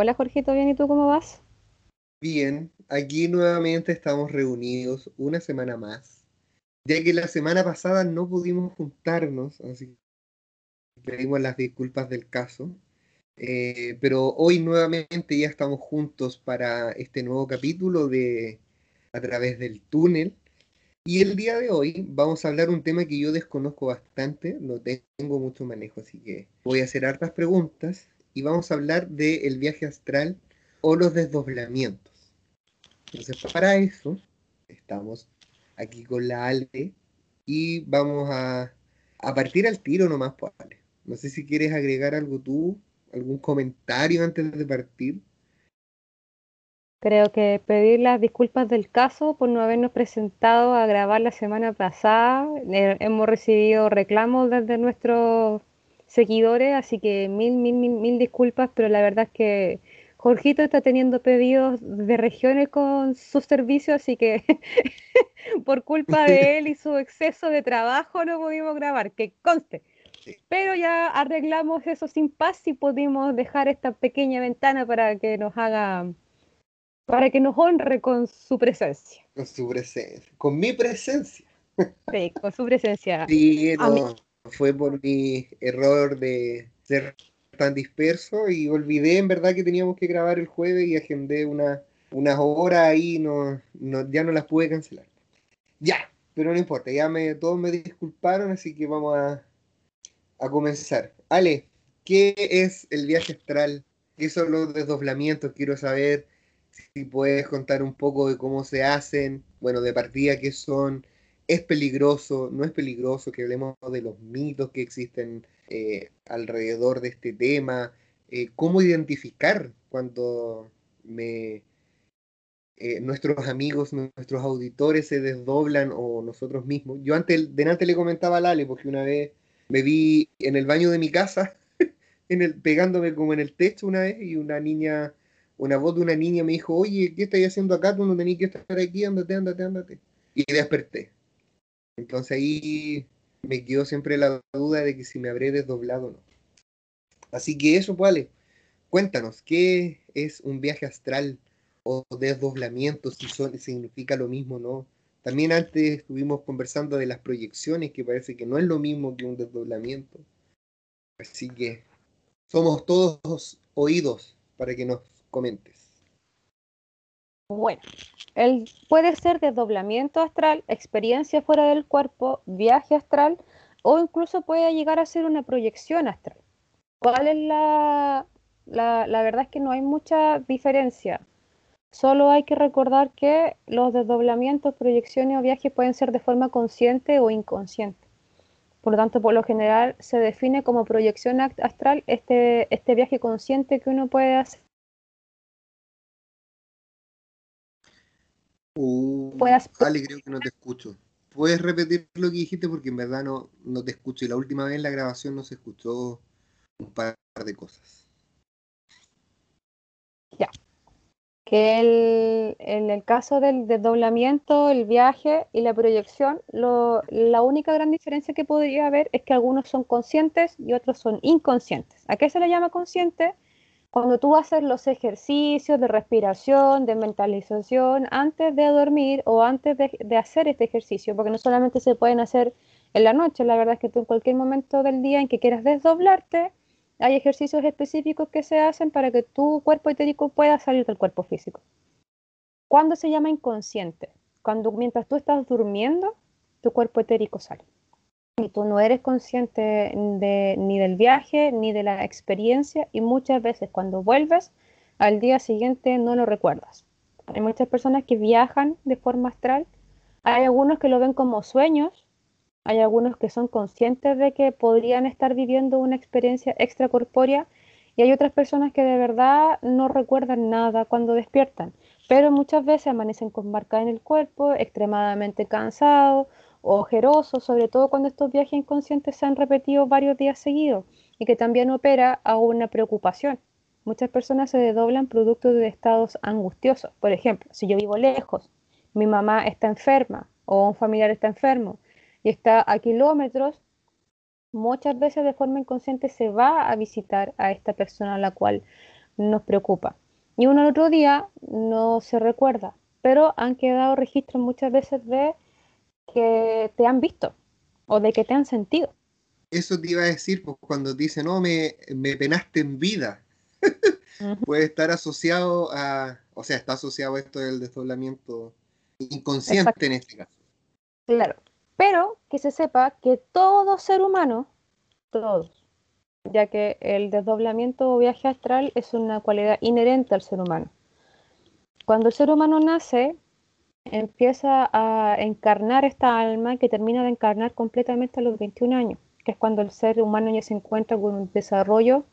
Hola Jorgito, ¿bien y tú cómo vas? Bien, aquí nuevamente estamos reunidos una semana más, ya que la semana pasada no pudimos juntarnos, así pedimos las disculpas del caso, eh, pero hoy nuevamente ya estamos juntos para este nuevo capítulo de A través del túnel. Y el día de hoy vamos a hablar un tema que yo desconozco bastante, no tengo mucho manejo, así que voy a hacer hartas preguntas y vamos a hablar del viaje astral o los desdoblamientos. Entonces, para eso, estamos aquí con la Ale y vamos a, a partir al tiro nomás, pues, Ale. No sé si quieres agregar algo tú, algún comentario antes de partir. Creo que pedir las disculpas del caso por no habernos presentado a grabar la semana pasada. Eh, hemos recibido reclamos desde nuestros seguidores, así que mil, mil, mil, mil disculpas, pero la verdad es que Jorgito está teniendo pedidos de regiones con sus servicios, así que por culpa de él y su exceso de trabajo no pudimos grabar, que conste. Pero ya arreglamos eso sin paz y pudimos dejar esta pequeña ventana para que nos haga, para que nos honre con su presencia. Con su presencia, con mi presencia. Sí, con su presencia. Sí, no, fue por mi error de ser tan disperso y olvidé en verdad que teníamos que grabar el jueves y agendé una, unas horas ahí, no, no, ya no las pude cancelar. Ya, pero no importa, ya me, todos me disculparon, así que vamos a, a comenzar. Ale, ¿qué es el viaje astral? ¿Qué son los desdoblamientos? Quiero saber si puedes contar un poco de cómo se hacen, bueno, de partida qué son, es peligroso, no es peligroso, que hablemos de los mitos que existen eh, alrededor de este tema, eh, cómo identificar cuando me, eh, nuestros amigos, nuestros auditores se desdoblan o nosotros mismos. Yo antes, delante le comentaba a Lale, porque una vez me vi en el baño de mi casa, en el, pegándome como en el techo una vez, y una niña, una voz de una niña me dijo, oye, ¿qué estás haciendo acá? Tú no tenías que estar aquí, ándate, ándate, ándate. Y desperté. Entonces ahí me quedó siempre la duda de que si me habré desdoblado o no. Así que eso, vale. Cuéntanos, ¿qué es un viaje astral o desdoblamiento? Si son, significa lo mismo o no. También antes estuvimos conversando de las proyecciones, que parece que no es lo mismo que un desdoblamiento. Así que somos todos oídos para que nos comentes. Bueno, puede ser desdoblamiento astral, experiencia fuera del cuerpo, viaje astral o incluso puede llegar a ser una proyección astral. ¿Cuál es la, la, la verdad es que no hay mucha diferencia. Solo hay que recordar que los desdoblamientos, proyecciones o viajes pueden ser de forma consciente o inconsciente. Por lo tanto, por lo general se define como proyección astral este, este viaje consciente que uno puede hacer Uh, puedas... Ale, creo que no te escucho. ¿Puedes repetir lo que dijiste? Porque en verdad no, no te escucho. Y la última vez en la grabación no se escuchó un par de cosas. Ya. Que el, en el caso del desdoblamiento, el viaje y la proyección, lo, la única gran diferencia que podría haber es que algunos son conscientes y otros son inconscientes. ¿A qué se le llama consciente? Cuando tú haces los ejercicios de respiración, de mentalización, antes de dormir o antes de, hacer este ejercicio, porque no solamente se pueden hacer en la noche, la verdad es que tú en cualquier momento del día en que quieras desdoblarte, hay ejercicios específicos que se hacen para que tu cuerpo etérico pueda salir del cuerpo físico. ¿Cuándo se llama inconsciente? Cuando mientras tú estás durmiendo, tu cuerpo etérico sale y tú no eres consciente ni del viaje ni de la experiencia y muchas veces cuando vuelves al día siguiente no lo recuerdas. Hay muchas personas que viajan de forma astral, hay algunos que lo ven como sueños, hay algunos que son conscientes de que podrían estar viviendo una experiencia extracorpórea. Y hay otras personas que de verdad no recuerdan nada cuando despiertan, pero muchas veces amanecen con marca en el cuerpo, extremadamente cansados ojeroso, sobre todo cuando estos viajes inconscientes se han repetido varios días seguidos y que también opera a una preocupación. Muchas personas se desdoblan producto de estados angustiosos. Por ejemplo, si yo vivo lejos, mi mamá está enferma o un familiar está enfermo y está a kilómetros, muchas veces de forma inconsciente se va a visitar a esta persona a la cual nos preocupa. Y uno al otro día no se recuerda, pero han quedado registros muchas veces de que te han visto o de que te han sentido. Eso te iba a decir, pues cuando dice, no, me, me penaste en vida. Puede estar asociado a, o sea, está asociado a esto del desdoblamiento inconsciente en este caso. Claro, pero que se sepa que todo ser humano, todos, ya que el desdoblamiento o viaje astral es una cualidad inherente al ser humano. Cuando el ser humano nace, empieza a encarnar esta alma que termina de encarnar completamente a los 21 años, que es cuando el ser humano ya se encuentra con un desarrollo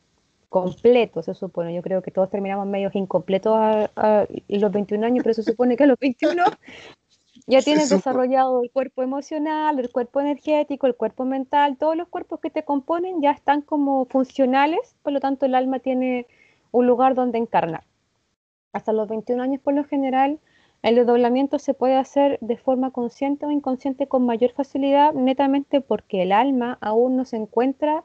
completo, se supone. Yo creo que todos terminamos medio incompletos a, los 21 años, pero se supone que a los 21 ya tienes desarrollado el cuerpo emocional, el cuerpo energético, el cuerpo mental, todos los cuerpos que te componen ya están como funcionales, por lo tanto el alma tiene un lugar donde encarnar. Hasta los 21 años por lo general el desdoblamiento se puede hacer de forma consciente o inconsciente con mayor facilidad, netamente porque el alma aún no se encuentra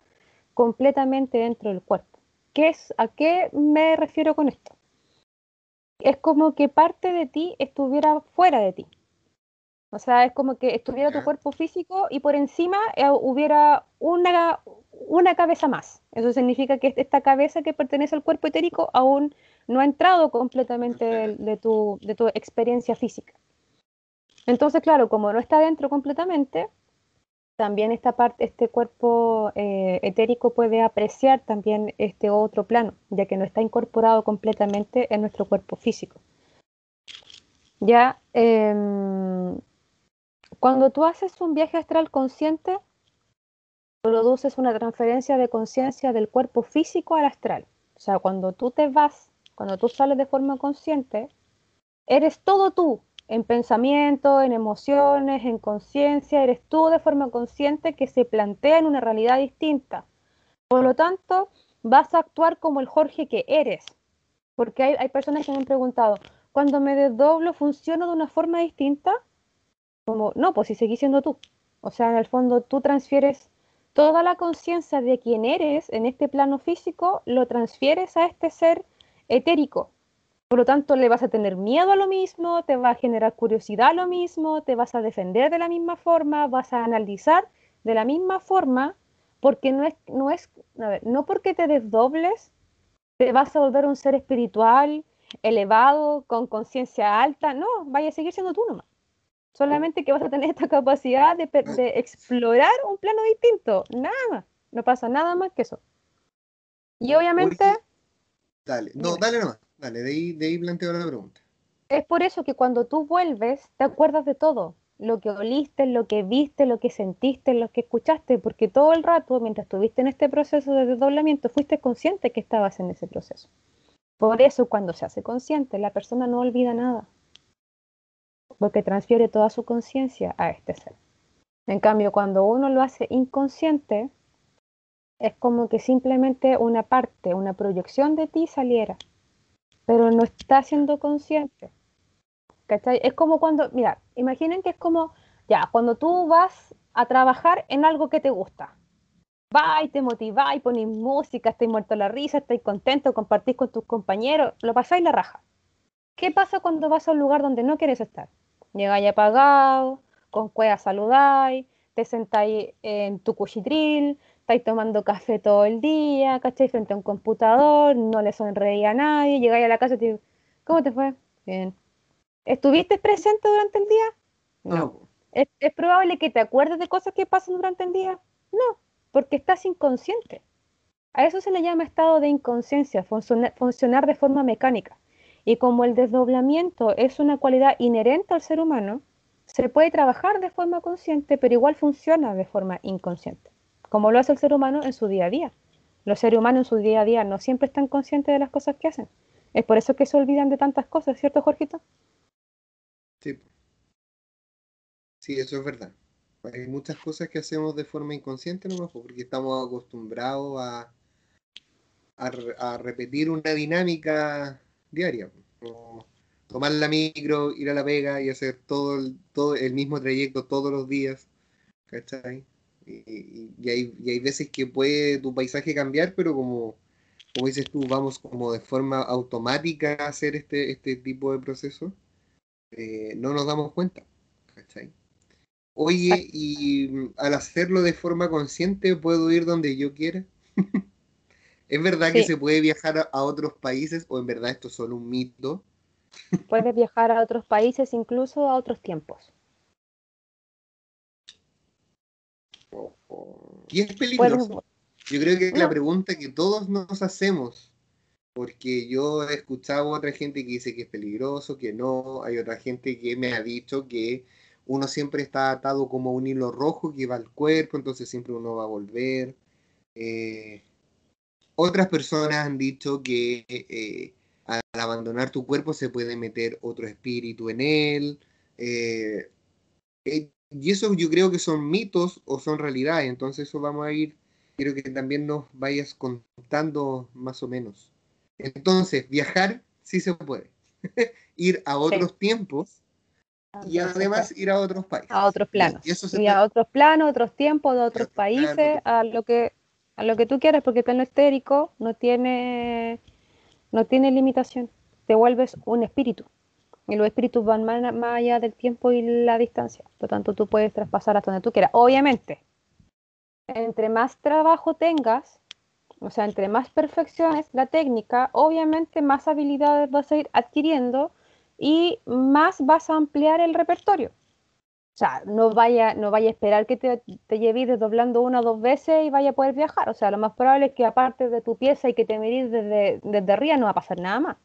completamente dentro del cuerpo. ¿Qué es, ¿A qué me refiero con esto? Es como que parte de ti estuviera fuera de ti. O sea, es como que estuviera tu cuerpo físico y por encima eh, hubiera una, una cabeza más. Eso significa que esta cabeza que pertenece al cuerpo etérico aún no ha entrado completamente de, tu, de tu experiencia física. Entonces, claro, como no está dentro completamente, también esta parte, este cuerpo eh, etérico puede apreciar también este otro plano, ya que no está incorporado completamente en nuestro cuerpo físico. Ya, em, cuando tú haces un viaje astral consciente, produces una transferencia de conciencia del cuerpo físico al astral. O sea, cuando tú te vas, cuando tú sales de forma consciente, eres todo tú, en pensamiento, en emociones, en conciencia, eres tú de forma consciente que se plantea en una realidad distinta. Por lo tanto, vas a actuar como el Jorge que eres. Porque hay, hay personas que me han preguntado, cuando me desdoblo, ¿funciona de una forma distinta? No, pues si seguís siendo tú. O sea, en el fondo tú transfieres toda la conciencia de quién eres en este plano físico, lo transfieres a este ser etérico. Por lo tanto, le vas a tener miedo a lo mismo, te va a generar curiosidad a lo mismo, te vas a defender de la misma forma, vas a analizar de la misma forma, porque no es, no es, a ver, no porque te desdobles, te vas a volver un ser espiritual, elevado, con conciencia alta, no, vaya a seguir siendo tú nomás. Solamente que vas a tener esta capacidad de, explorar un plano distinto. Nada más. No pasa nada más que eso. Y obviamente. dale, no, dale nomás. Dale, de ahí, de ahí planteo la pregunta. Es por eso que cuando tú vuelves, te acuerdas de todo. Lo que oliste, lo que viste, lo que sentiste, lo que escuchaste, porque todo el rato, mientras estuviste en este proceso de desdoblamiento, fuiste consciente que estabas en ese proceso. Por eso, cuando se hace consciente, la persona no olvida nada porque transfiere toda su conciencia a este ser. En cambio, cuando uno lo hace inconsciente, es como que simplemente una parte, una proyección de ti saliera, pero no está siendo consciente. ¿Cachai? Es como cuando, mira, imaginen que es como, ya, cuando tú vas a trabajar en algo que te gusta. Va y te motiva y pones música, estás muerto la risa, estás contento, compartís con tus compañeros, lo pasáis la raja. ¿Qué pasa cuando vas a un lugar donde no quieres estar? Llegáis apagado, con cueva saludáis, te sentáis en tu cuchitril, estáis tomando café todo el día, ¿cachai? Frente a un computador, no le sonreía a nadie, llegáis a la casa y te digo, ¿cómo te fue? Bien. ¿Estuviste presente durante el día? No. ¿Es, probable que te acuerdes de cosas que pasan durante el día? No, porque estás inconsciente. A eso se le llama estado de inconsciencia, funcionar de forma mecánica. Y como el desdoblamiento es una cualidad inherente al ser humano, se puede trabajar de forma consciente, pero igual funciona de forma inconsciente, como lo hace el ser humano en su día a día. Los seres humanos en su día a día no siempre están conscientes de las cosas que hacen. Es por eso que se olvidan de tantas cosas, ¿cierto, Jorgito? Sí. Sí, eso es verdad. Hay muchas cosas que hacemos de forma inconsciente nomás porque estamos acostumbrados a, a repetir una dinámica diaria. tomar la micro, ir a la pega y hacer todo el, todo el mismo trayecto todos los días. ¿Cachai? Y, hay, y, hay, veces que puede tu paisaje cambiar, pero como como dices tú, vamos como de forma automática a hacer este, este tipo de proceso, eh, no nos damos cuenta. ¿cachai? Oye, y al hacerlo de forma consciente, ¿puedo ir donde yo quiera? ¿Es verdad que se puede viajar a, otros países o en verdad esto es solo un mito? Puedes viajar a otros países, incluso a otros tiempos. Y es peligroso. Yo creo que es la pregunta que todos nos hacemos, porque yo he escuchado a otra gente que dice que es peligroso, que no, hay otra gente que me ha dicho que uno siempre está atado como un hilo rojo que va al cuerpo, entonces siempre uno va a volver. Eh, otras personas han dicho que eh, al abandonar tu cuerpo se puede meter otro espíritu en él. Eh, y eso yo creo que son mitos o son realidades, entonces eso vamos a ir, quiero que también nos vayas contando más o menos. Entonces, viajar sí se puede. ir a otros tiempos y además ir a otros países. A otros planos. Y, a otros planos, otros tiempos, de otros países, a lo que a lo que tú quieras, porque el plano estérico no tiene no tiene limitación. Te vuelves un espíritu. Y los espíritus van más, allá del tiempo y la distancia. Por lo tanto, tú puedes traspasar hasta donde tú quieras. Obviamente, entre más trabajo tengas, o sea, entre más perfecciones la técnica, obviamente más habilidades vas a ir adquiriendo y más vas a ampliar el repertorio. O sea, no vaya, no vaya a esperar que te, te lleves desdoblando una o dos veces y vaya a poder viajar. O sea, lo más probable es que aparte de tu pieza y que te medís desde, desde arriba no va a pasar nada más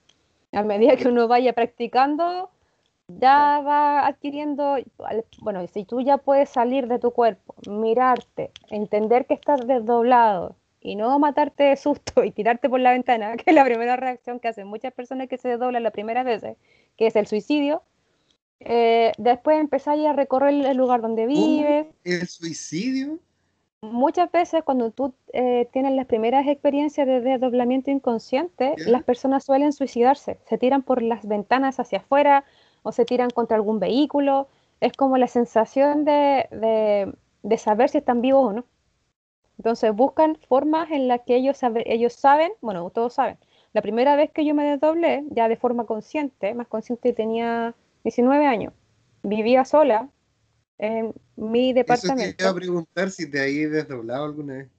a medida que uno vaya practicando, ya va adquiriendo, bueno, si tú ya puedes salir de tu cuerpo, mirarte, entender que estás desdoblado y no matarte de susto y tirarte por la ventana, que es la primera reacción que hacen muchas personas que se desdoblan la primera vez, que es el suicidio, eh, después empezáis a recorrer el lugar donde vives. ¿El suicidio? muchas veces cuando tú eh, tienes las primeras experiencias de desdoblamiento inconsciente, las personas suelen suicidarse, se tiran por las ventanas hacia afuera o se tiran contra algún vehículo. Es como la sensación de, saber si están vivos o no. Entonces buscan formas en las que ellos, ellos saben, bueno, todos saben. La primera vez que yo me desdoblé, ya de forma consciente, más consciente tenía 19 años, vivía sola, en mi departamento. Eso te iba a preguntar si te habías desdoblado alguna vez.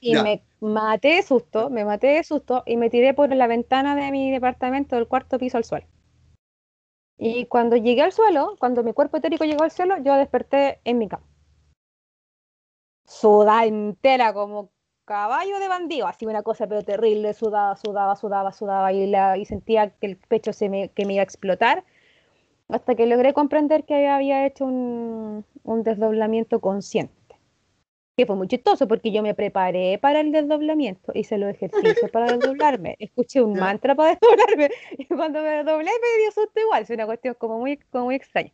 y me maté de susto, me maté de susto y me tiré por la ventana de mi departamento del cuarto piso al suelo. Y cuando llegué al suelo, cuando mi cuerpo etérico llegó al suelo, yo desperté en mi cama. Sudada entera como caballo de bandido, así una cosa pero terrible, sudaba, sudaba, sudaba, sudaba y, la, y sentía que el pecho se me, que me iba a explotar hasta que logré comprender que había hecho un, desdoblamiento consciente. Que fue muy chistoso porque yo me preparé para el desdoblamiento, hice los ejercicios para desdoblarme, escuché un mantra para desdoblarme y cuando me desdoblé me dio susto igual, es una cuestión como muy, como muy extraña.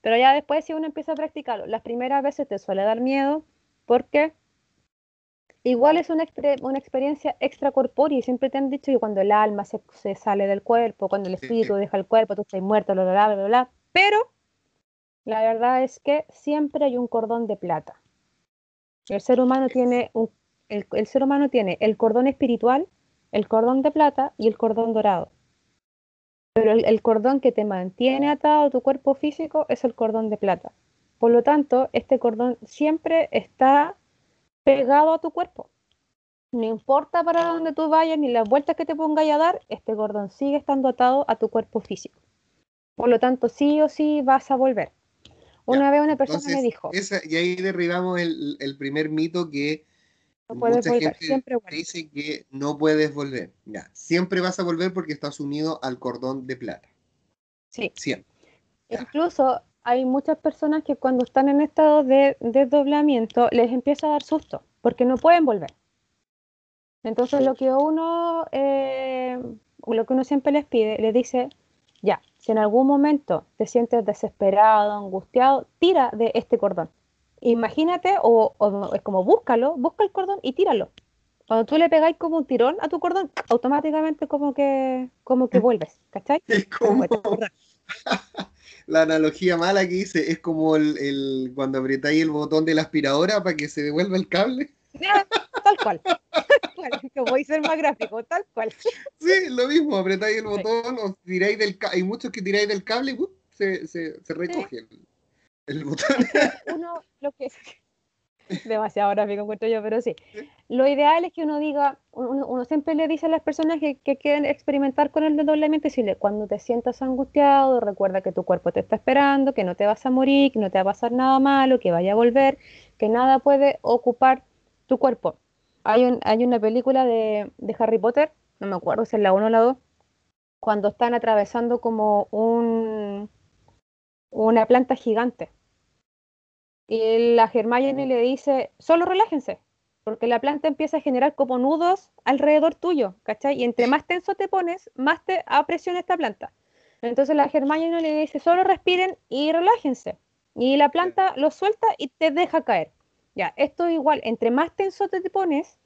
Pero ya después si uno empieza a practicarlo, las primeras veces te suele dar miedo porque igual es una, una experiencia extracorpórea y siempre te han dicho que cuando el alma se, sale del cuerpo, cuando el espíritu deja el cuerpo, tú estás muerto, bla, bla, bla, bla, bla. Pero la verdad es que siempre hay un cordón de plata. El ser humano tiene un, el, ser humano tiene el cordón espiritual, el cordón de plata y el cordón dorado. Pero el, el cordón que te mantiene atado a tu cuerpo físico es el cordón de plata. Por lo tanto, este cordón siempre está pegado a tu cuerpo. No importa para dónde tú vayas ni las vueltas que te pongas a dar, este cordón sigue estando atado a tu cuerpo físico. Por lo tanto, sí o sí vas a volver. Una vez una persona me dijo. y ahí derribamos el, primer mito que no puedes volver, siempre dice que no puedes volver. Ya, siempre vas a volver porque estás unido al cordón de plata. Sí. Siempre. Incluso hay muchas personas que cuando están en estado de desdoblamiento les empieza a dar susto porque no pueden volver. Entonces lo que uno, eh, lo que uno siempre les pide, les dice, ya, si en algún momento te sientes desesperado, angustiado, tira de este cordón. Imagínate, o, es como búscalo, busca el cordón y tíralo. Cuando tú le pegáis como un tirón a tu cordón, automáticamente como que, como que vuelves, ¿cachai? Es como... la analogía mala que hice es como el, cuando apretáis el botón de la aspiradora para que se devuelva el cable. tal cual. que voy a ser más gráfico, tal cual. Sí, lo mismo, apretáis el botón o tiráis del cable. Hay muchos que tiráis del cable y se, se, se, recoge el, el, botón. Uno, lo que demasiado gráfico encuentro yo, pero sí. Lo ideal es que uno diga, uno, siempre le dice a las personas que, que quieren experimentar con el desdoblamiento, decirle, cuando te sientas angustiado, recuerda que tu cuerpo te está esperando, que no te vas a morir, que no te va a pasar nada malo, que vaya a volver, que nada puede ocupar tu cuerpo. Hay, un, hay una película de, de Harry Potter, no me acuerdo si es la 1 o la 2, cuando están atravesando como un, una planta gigante y la Hermione le dice, solo relájense, porque la planta empieza a generar como nudos alrededor tuyo, ¿cachai? Y entre más tenso te pones, más te apresiona esta planta. Entonces la Hermione le dice, solo respiren y relájense. Y la planta lo suelta y te deja caer. Ya, esto igual, entre más tenso te pones,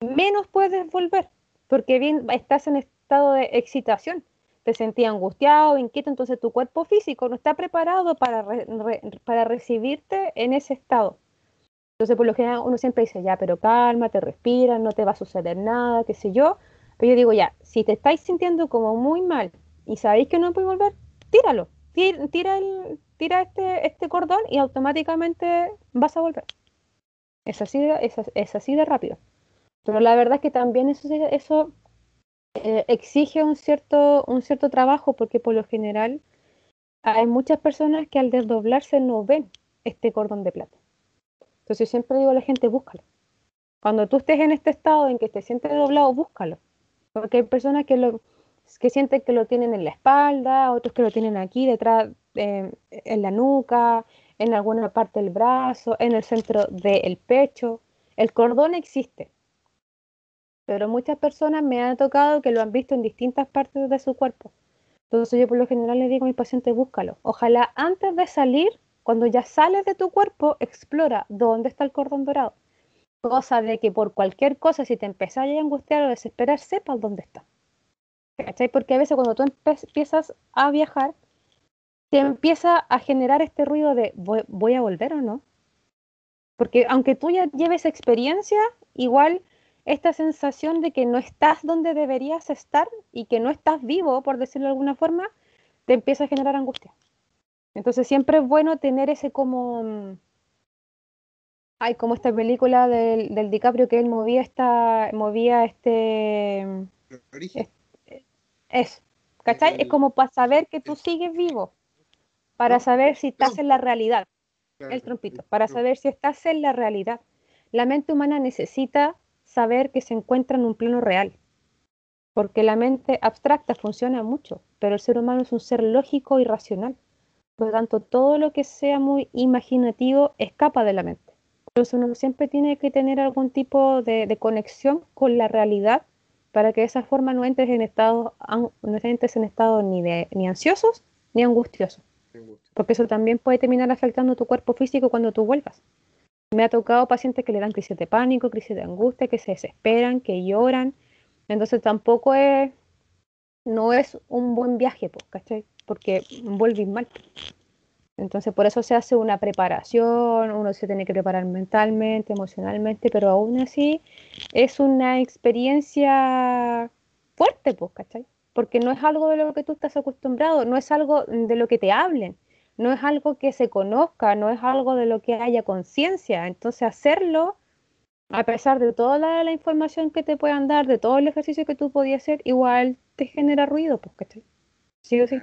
menos puedes volver, porque bien estás en estado de excitación te sentías angustiado, inquieto, entonces tu cuerpo físico no está preparado para, para recibirte en ese estado. Entonces, por lo general, uno siempre dice, ya, pero cálmate, respira, no te va a suceder nada, qué sé yo. Pero yo digo, ya, si te estáis sintiendo como muy mal y sabéis que no puedes volver, tíralo. Tira, el, tira este, este cordón y automáticamente vas a volver. Es así de, es, rápido. Pero la verdad es que también eso, eso eh, exige un cierto, un cierto trabajo porque por lo general hay muchas personas que al desdoblarse no ven este cordón de plata. Entonces siempre digo a la gente, búscalo. Cuando tú estés en este estado en que te sientes doblado, búscalo. Porque hay personas que, lo, que sienten que lo tienen en la espalda, otros que lo tienen aquí detrás, eh, en la nuca, en alguna parte del brazo, en el centro del pecho. El cordón existe pero muchas personas me han tocado que lo han visto en distintas partes de su cuerpo. Entonces yo por lo general le digo a mi paciente, búscalo. Ojalá antes de salir, cuando ya sales de tu cuerpo, explora dónde está el cordón dorado. Cosa de que por cualquier cosa, si te empezás a angustiar o desesperar, sepas dónde está. ¿Cachai? Porque a veces cuando tú empiezas a viajar, te empieza a generar este ruido de ¿voy, a volver o no? Porque aunque tú ya lleves experiencia, igual esta sensación de que no estás donde deberías estar y que no estás vivo, por decirlo de alguna forma, te empieza a generar angustia. Entonces siempre es bueno tener ese como... Mm, ay, como esta película del, del DiCaprio que él movía esta... movía este... Es, ¿cachai? Es como para saber que tú sigues vivo, para saber si estás en la realidad. El trompito, para saber si estás en la realidad. La mente humana necesita saber que se encuentra en un plano real, porque la mente abstracta funciona mucho, pero el ser humano es un ser lógico y racional. Por lo tanto, todo lo que sea muy imaginativo escapa de la mente. Entonces uno siempre tiene que tener algún tipo de, conexión con la realidad para que de esa forma no entres en estado, no entres en estado ni, de, ni ansiosos ni angustiosos. Porque eso también puede terminar afectando tu cuerpo físico cuando tú vuelvas. Me ha tocado pacientes que le dan crisis de pánico, crisis de angustia, que se desesperan, que lloran. Entonces tampoco es, no es un buen viaje, ¿cachai? Porque vuelve mal. Entonces por eso se hace una preparación, uno se tiene que preparar mentalmente, emocionalmente, pero aún así es una experiencia fuerte, ¿cachai? Porque no es algo de lo que tú estás acostumbrado, no es algo de lo que te hablen no es algo que se conozca, no es algo de lo que haya conciencia. Entonces hacerlo, a pesar de toda la, información que te puedan dar, de todo el ejercicio que tú podías hacer, igual te genera ruido, pues, Sí o sí.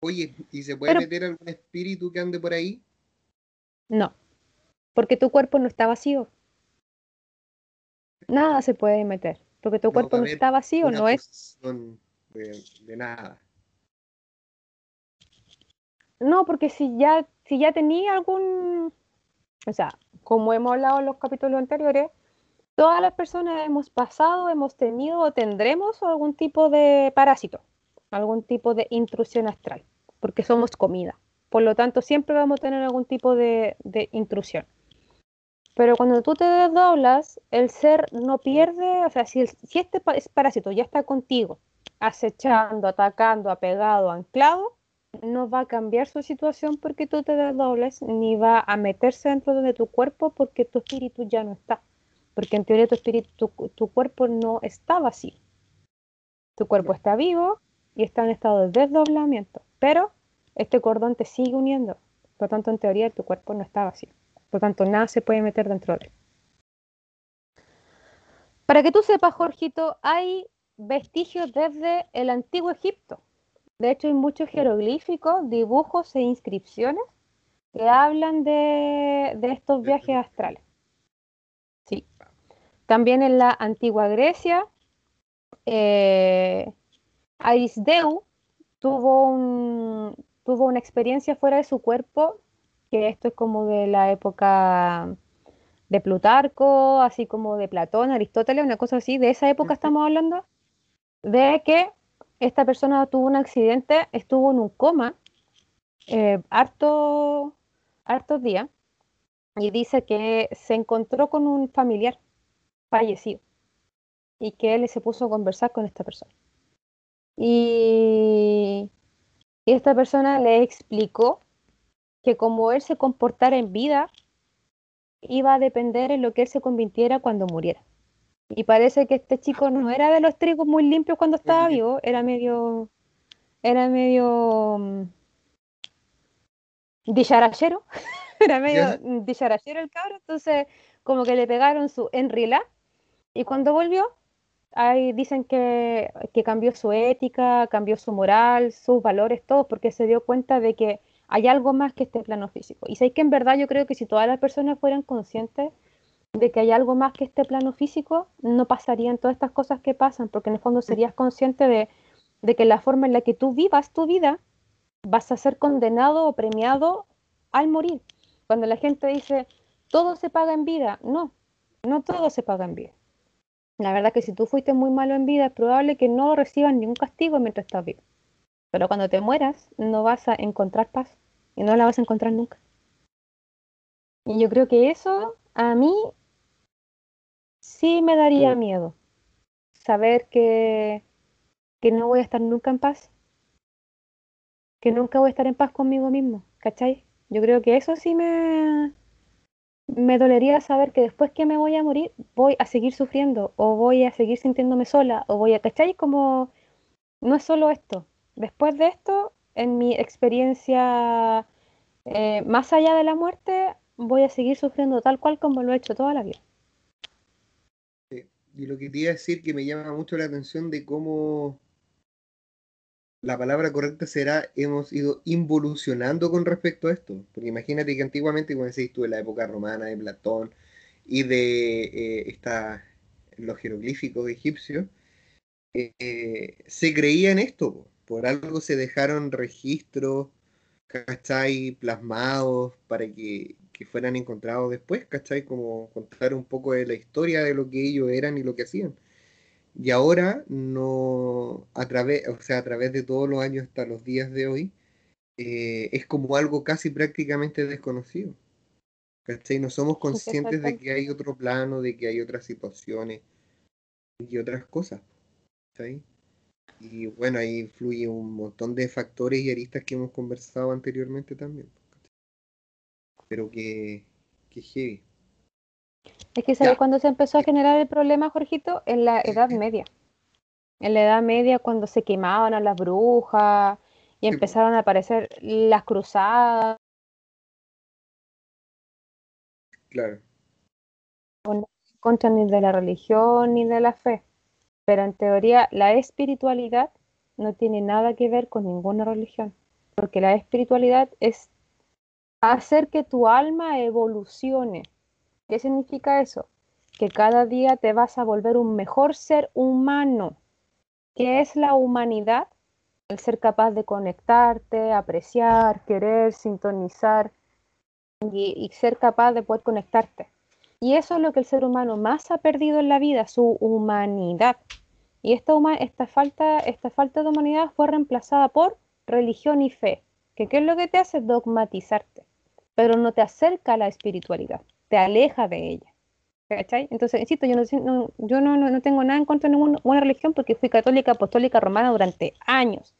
Oye, ¿y se puede meter algún espíritu que ande por ahí? No, porque tu cuerpo no está vacío. Nada se puede meter, porque tu cuerpo no está vacío, no es... de nada. No, porque si ya, si ya tenía algún, o sea, como hemos hablado en los capítulos anteriores, todas las personas hemos pasado, hemos tenido o tendremos algún tipo de parásito, algún tipo de intrusión astral, porque somos comida. Por lo tanto, siempre vamos a tener algún tipo de, intrusión. Pero cuando tú te desdoblas, el ser no pierde, o sea, si, si este parásito ya está contigo, acechando, atacando, apegado, anclado, no va a cambiar su situación porque tú te desdobles, ni va a meterse dentro de tu cuerpo porque tu espíritu ya no está. Porque en teoría tu, espíritu, tu, cuerpo no está vacío. Tu cuerpo está vivo y está en estado de desdoblamiento, pero este cordón te sigue uniendo. Por lo tanto, en teoría, tu cuerpo no está vacío. Por lo tanto, nada se puede meter dentro de él. Para que tú sepas, Jorgito, hay vestigios desde el antiguo Egipto. De hecho, hay muchos jeroglíficos, dibujos e inscripciones que hablan de, estos viajes astrales. Sí. También en la antigua Grecia, eh, Arisdeu tuvo, un, tuvo una experiencia fuera de su cuerpo, que esto es como de la época de Plutarco, así como de Platón, Aristóteles, una cosa así, de esa época estamos hablando, de que esta persona tuvo un accidente, estuvo en un coma eh, hartos días y dice que se encontró con un familiar fallecido y que él se puso a conversar con esta persona. Y, y esta persona le explicó que como él se comportara en vida, iba a depender en lo que él se convirtiera cuando muriera. Y parece que este chico no era de los trigos muy limpios cuando estaba vivo, era medio. Era medio. Um, dicharachero. era medio dicharachero el cabro. Entonces, como que le pegaron su enrila. Y cuando volvió, ahí dicen que, que cambió su ética, cambió su moral, sus valores, todos, porque se dio cuenta de que hay algo más que este plano físico. Y sé que en verdad yo creo que si todas las personas fueran conscientes de que hay algo más que este plano físico, no pasarían todas estas cosas que pasan, porque en el fondo serías consciente de, que la forma en la que tú vivas tu vida vas a ser condenado o premiado al morir. Cuando la gente dice, todo se paga en vida, no, no todo se paga en vida. La verdad que si tú fuiste muy malo en vida, es probable que no recibas ningún castigo mientras estás vivo. Pero cuando te mueras, no vas a encontrar paz y no la vas a encontrar nunca. Y yo creo que eso a mí sí me daría miedo saber que, que no voy a estar nunca en paz, que nunca voy a estar en paz conmigo mismo, ¿cachai? Yo creo que eso sí me, me dolería saber que después que me voy a morir voy a seguir sufriendo o voy a seguir sintiéndome sola o voy a, ¿cachai? Como no es solo esto. Después de esto, en mi experiencia eh, más allá de la muerte, voy a seguir sufriendo tal cual como lo he hecho toda la vida. Y lo que te iba a decir que me llama mucho la atención de cómo la palabra correcta será hemos ido involucionando con respecto a esto. Porque imagínate que antiguamente, como decís tú, en la época romana, de Platón y de eh, esta, los jeroglíficos egipcios, eh, se creía en esto. Por algo se dejaron registros, ¿cachai? Plasmados para que que fueran encontrados después, ¿cachai? Como contar un poco de la historia de lo que ellos eran y lo que hacían. Y ahora, no, a través, o sea, a través de todos los años hasta los días de hoy, eh, es como algo casi prácticamente desconocido. ¿Cachai? No somos conscientes de que hay otro plano, de que hay otras situaciones y otras cosas. ¿cachai? Y bueno, ahí influye un montón de factores y aristas que hemos conversado anteriormente también pero que, que heavy. Es que ¿sabes cuando se empezó a generar el problema, Jorgito? En la Edad Media. En la Edad Media, cuando se quemaban a las brujas y empezaron a aparecer las cruzadas. Claro. No contra ni de la religión ni de la fe. Pero en teoría, la espiritualidad no tiene nada que ver con ninguna religión. Porque la espiritualidad es hacer que tu alma evolucione. ¿Qué significa eso? Que cada día te vas a volver un mejor ser humano. ¿Qué es la humanidad? El ser capaz de conectarte, apreciar, querer, sintonizar y, ser capaz de poder conectarte. Y eso es lo que el ser humano más ha perdido en la vida, su humanidad. Y esta, esta, falta, esta falta de humanidad fue reemplazada por religión y fe. ¿Qué es lo que te hace? Dogmatizarte pero no te acerca a la espiritualidad, te aleja de ella. ¿Cachai? Entonces, insisto, yo, no, yo no, no, tengo nada en contra de ninguna religión porque fui católica, apostólica, romana durante años.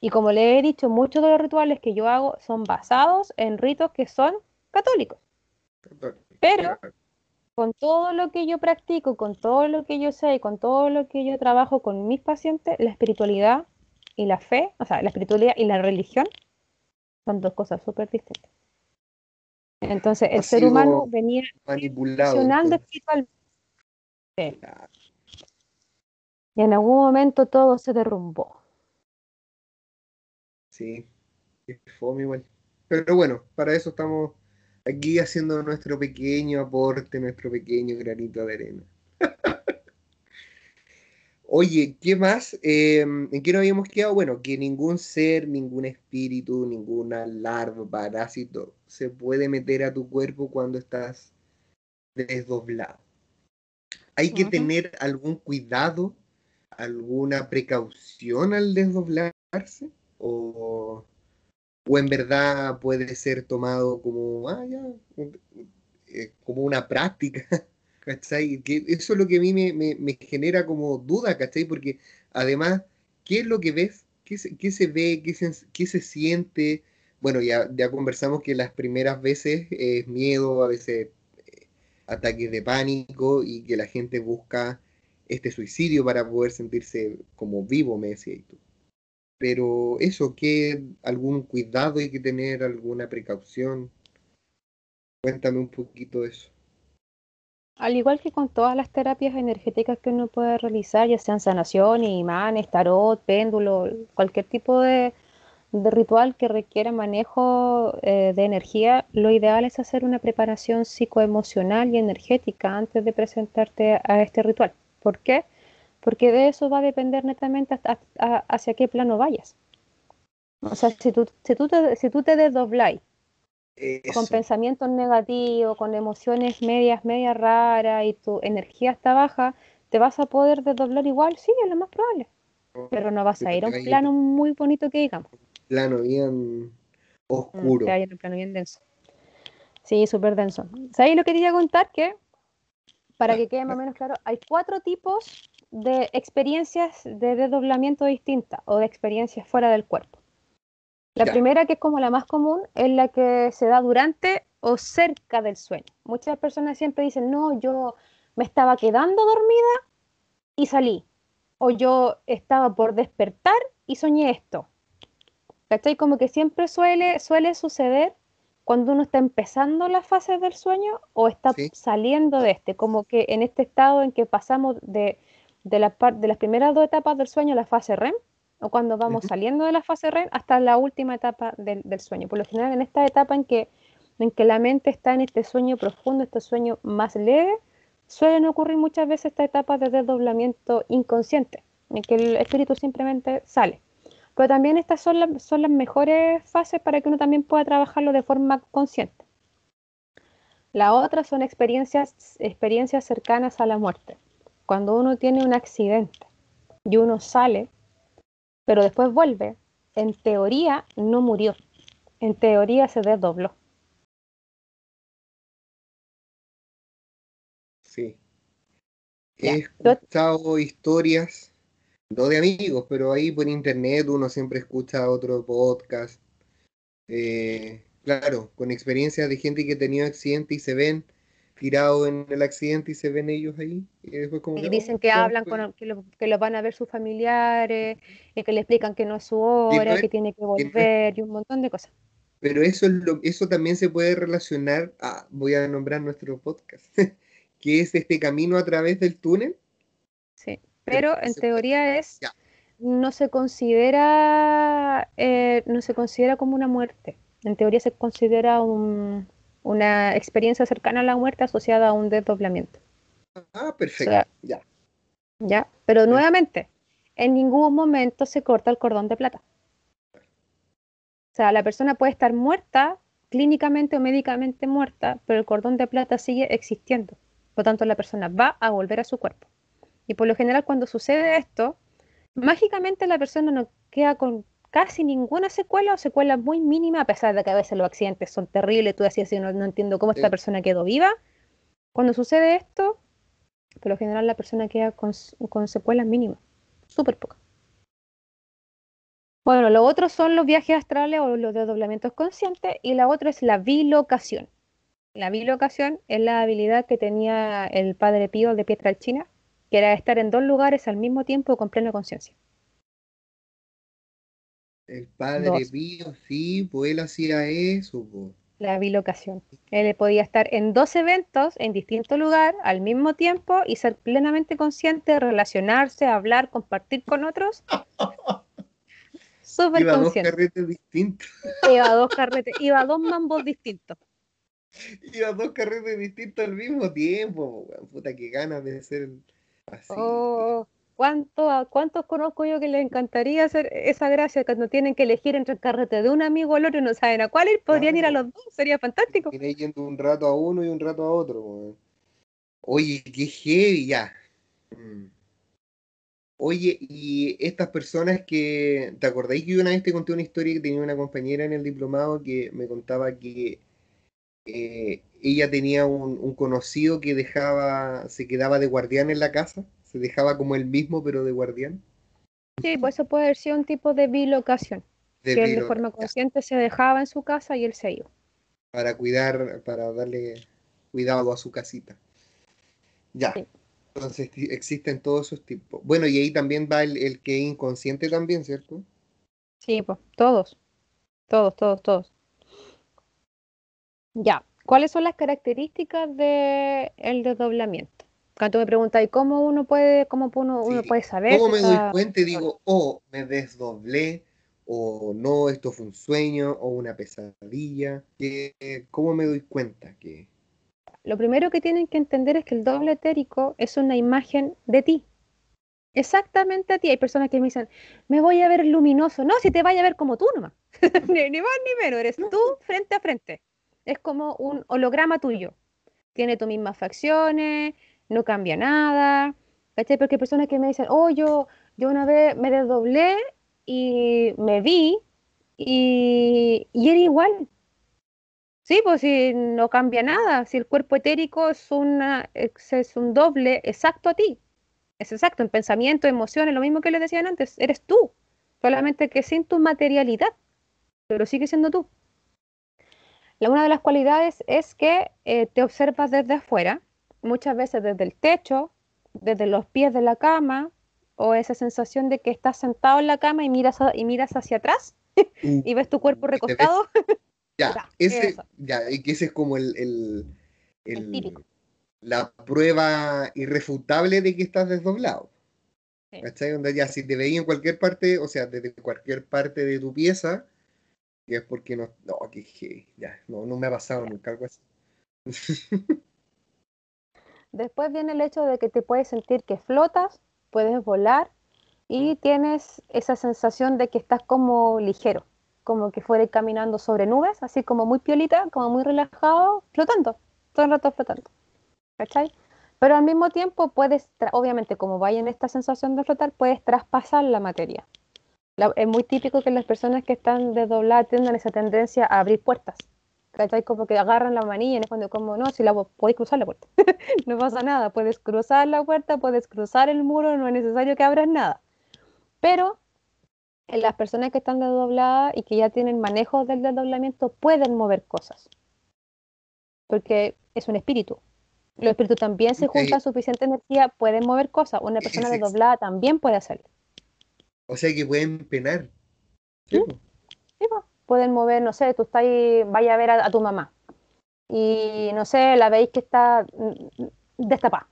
Y como le he dicho, muchos de los rituales que yo hago son basados en ritos que son católicos. Pero con todo lo que yo practico, con todo lo que yo sé con todo lo que yo trabajo con mis pacientes, la espiritualidad y la fe, o sea, la espiritualidad y la religión son dos cosas súper distintas. Entonces, el ser humano venía manipulado. espiritual. Y en algún momento todo se derrumbó. Sí, fue igual. Pero bueno, para eso estamos aquí haciendo nuestro pequeño aporte, nuestro pequeño granito de arena. Oye, ¿qué más? Em, ¿En qué nos habíamos quedado? Bueno, que ningún ser, ningún espíritu, ninguna larva, parásito se puede meter a tu cuerpo cuando estás desdoblado. ¿Hay que tener algún cuidado, alguna precaución al desdoblarse? ¿O, o en verdad puede ser tomado como, ah, eh, como una práctica, ¿cachai? Eso es lo que a mí me, genera como duda, ¿cachai? Porque además, ¿qué es lo que ves? ¿Qué se, ve? ¿Qué se, siente? Bueno, ya, ya conversamos que las primeras veces es miedo, a veces eh, ataques de pánico y que la gente busca este suicidio para poder sentirse como vivo, me decías tú. Pero eso, que algún cuidado hay que tener, alguna precaución. Cuéntame un poquito de eso. Al igual que con todas las terapias energéticas que uno puede realizar, ya sean sanación, imanes, tarot, péndulo, cualquier tipo de, ritual que requiera manejo eh, de energía, lo ideal es hacer una preparación psicoemocional y energética antes de presentarte a este ritual. ¿Por qué? porque de eso va a depender netamente hacia qué plano vayas. O sea, si tú, te, si con pensamientos negativos, con emociones medias, medias raras y tu energía está baja, te vas a poder desdoblar igual, sí, es lo más probable. Pero no vas a ir a un plano muy bonito que digamos. Plano bien oscuro. Mm, te un plano bien denso. Sí, súper denso. ¿Sabéis lo que quería contar? Que, para que quede más o menos claro, hay cuatro tipos de experiencias de desdoblamiento distintas o de experiencias fuera del cuerpo. La primera, que es como la más común, es la que se da durante o cerca del sueño. Muchas personas siempre dicen, no, yo me estaba quedando dormida y salí. O yo estaba por despertar y soñé esto. ¿Cachai? Como que siempre suele, suele suceder cuando uno está empezando las fases del sueño o está saliendo de este. Como que en este estado en que pasamos de de, la de las primeras dos etapas del sueño, la fase REM, o cuando vamos saliendo de la fase REM hasta la última etapa del, sueño. Por lo general, en esta etapa en que, en que la mente está en este sueño profundo, este sueño más leve, suelen ocurrir muchas veces estas etapas de desdoblamiento inconsciente, en que el espíritu simplemente sale. Pero también estas son, las son las mejores fases para que uno también pueda trabajarlo de forma consciente. La otra son experiencias, experiencias cercanas a la muerte cuando uno tiene un accidente y uno sale, pero después vuelve, en teoría no murió, en teoría se desdobló. Sí. He escuchado historias, no de amigos, pero ahí por internet uno siempre escucha otro podcast. Eh, claro, con experiencias de gente que ha tenido accidente y se ven tirado en el accidente y se ven ellos ahí. Y, dicen que hablan con que, lo, que los van a ver sus familiares, y que le explican que no es su hora, que tiene que volver y un montón de cosas. Pero eso, lo, eso también se puede relacionar, a, voy a nombrar nuestro podcast, que es este camino a través del túnel. Sí, pero en teoría es, no se considera, eh, no se considera como una muerte. En teoría se considera un, una experiencia cercana a la muerte asociada a un desdoblamiento. Ah, perfecto, ya. Ya, pero nuevamente, en ningún momento se corta el cordón de plata. O sea, la persona puede estar muerta, clínicamente o médicamente muerta, pero el cordón de plata sigue existiendo. Por lo tanto, la persona va a volver a su cuerpo. Y por lo general, cuando sucede esto, mágicamente la persona no queda con casi ninguna secuela o secuela muy mínima, a pesar de que a veces los accidentes son terribles, tú decías, no, no entiendo cómo esta persona quedó viva. Cuando sucede esto, por lo general la persona queda con, secuelas mínimas, súper pocas. Bueno, lo otro son los viajes astrales o los desdoblamientos conscientes y la otra es la bilocación. La bilocación es la habilidad que tenía el padre Pío de Pietralcina, que era estar en dos lugares al mismo tiempo con plena conciencia. El padre Pío, sí, pues él hacía eso. Pues. La bilocación. Él podía estar en dos eventos en distinto lugar al mismo tiempo y ser plenamente consciente, relacionarse, hablar, compartir con otros. Súper iba consciente. dos carretes distintos. Iba dos carretes, iba a dos mambos distintos. Iba dos carretes distintos al mismo tiempo, puta que ganas de ser así. Oh, ¿cuánto, ¿Cuántos conozco yo que les encantaría hacer esa gracia cuando tienen que elegir entre el carrete de un amigo o el otro y no saben a cuál ir? Podrían ir a los dos, sería fantástico. Ir yendo un rato a uno y un rato a otro. Oye, qué heavy ya. Mm. Oye, y estas personas que, ¿te acordáis que yo una vez te conté una historia que tenía una compañera en el diplomado que me contaba que eh, ella tenía un, conocido que dejaba, se quedaba de guardián en la casa, se dejaba como el mismo pero de guardián. Sí, pues eso puede ser un tipo de bilocación. que él de forma consciente se dejaba en su casa y él se iba. Para cuidar, para darle cuidado a su casita. Ya. Entonces existen todos esos tipos. Bueno, y ahí también va el, el que es inconsciente también, ¿cierto? Sí, pues todos. Todos, todos, todos. Ya, ¿cuáles son las características del el desdoblamiento? Cuando me preguntáis cómo uno puede, cómo uno, puede saber. ¿Cómo me doy cuenta y digo, oh, me desdoblé, o no, esto fue un sueño, o una pesadilla? ¿Cómo me doy cuenta que.? Lo primero que tienen que entender es que el doble etérico es una imagen de ti. Exactamente a ti. Hay personas que me dicen, me voy a ver luminoso. No, si te vaya a ver como tú nomás. ni, ni, más ni menos. Eres tú frente a frente es como un holograma tuyo. Tiene tus mismas facciones, no cambia nada. ¿Cachai? Porque hay personas que me dicen, oh, yo, yo una vez me desdoblé y me vi y, era igual. Sí, pues si no cambia nada, si el cuerpo etérico es, una, es un doble exacto a ti, es exacto en pensamiento, emociones, lo mismo que les decían antes, eres tú, solamente que sin tu materialidad, pero sigue siendo tú una de las cualidades es que eh, te observas desde afuera, muchas veces desde el techo, desde los pies de la cama, o esa sensación de que estás sentado en la cama y miras, y miras hacia atrás y ves tu cuerpo recostado. Ya, ese, ya, y que ese es como el, el, la prueba irrefutable de que estás desdoblado. ¿Cachai? Donde ya si te veía en cualquier parte, o sea, desde cualquier parte de tu pieza, y es porque no, no, que, ya, no, no me ha pasado nunca algo así. Después viene el hecho de que te puedes sentir que flotas, puedes volar y tienes esa sensación de que estás como ligero, como que fuera caminando sobre nubes, así como muy piolita, como muy relajado, flotando, todo el rato flotando. ¿Cachai? Pero al mismo tiempo puedes, obviamente como vaya en esta sensación de flotar, puedes traspasar la materia es muy típico que las personas que están desdobladas tengan esa tendencia a abrir puertas. ¿Cachai? Como que agarran la manilla y es cuando, como no, si la podéis cruzar la puerta. no pasa nada, puedes cruzar la puerta, puedes cruzar el muro, no es necesario que abras nada. Pero en las personas que están desdobladas y que ya tienen manejo del desdoblamiento pueden mover cosas. Porque es un espíritu. Los espíritus también se juntan suficiente energía, pueden mover cosas. Una persona desdoblada también puede hacerlo. O sea que pueden penar. Sí, Pueden mover, no sé, tú estás vaya a ver a, tu mamá. Y no sé, la veis que está destapada.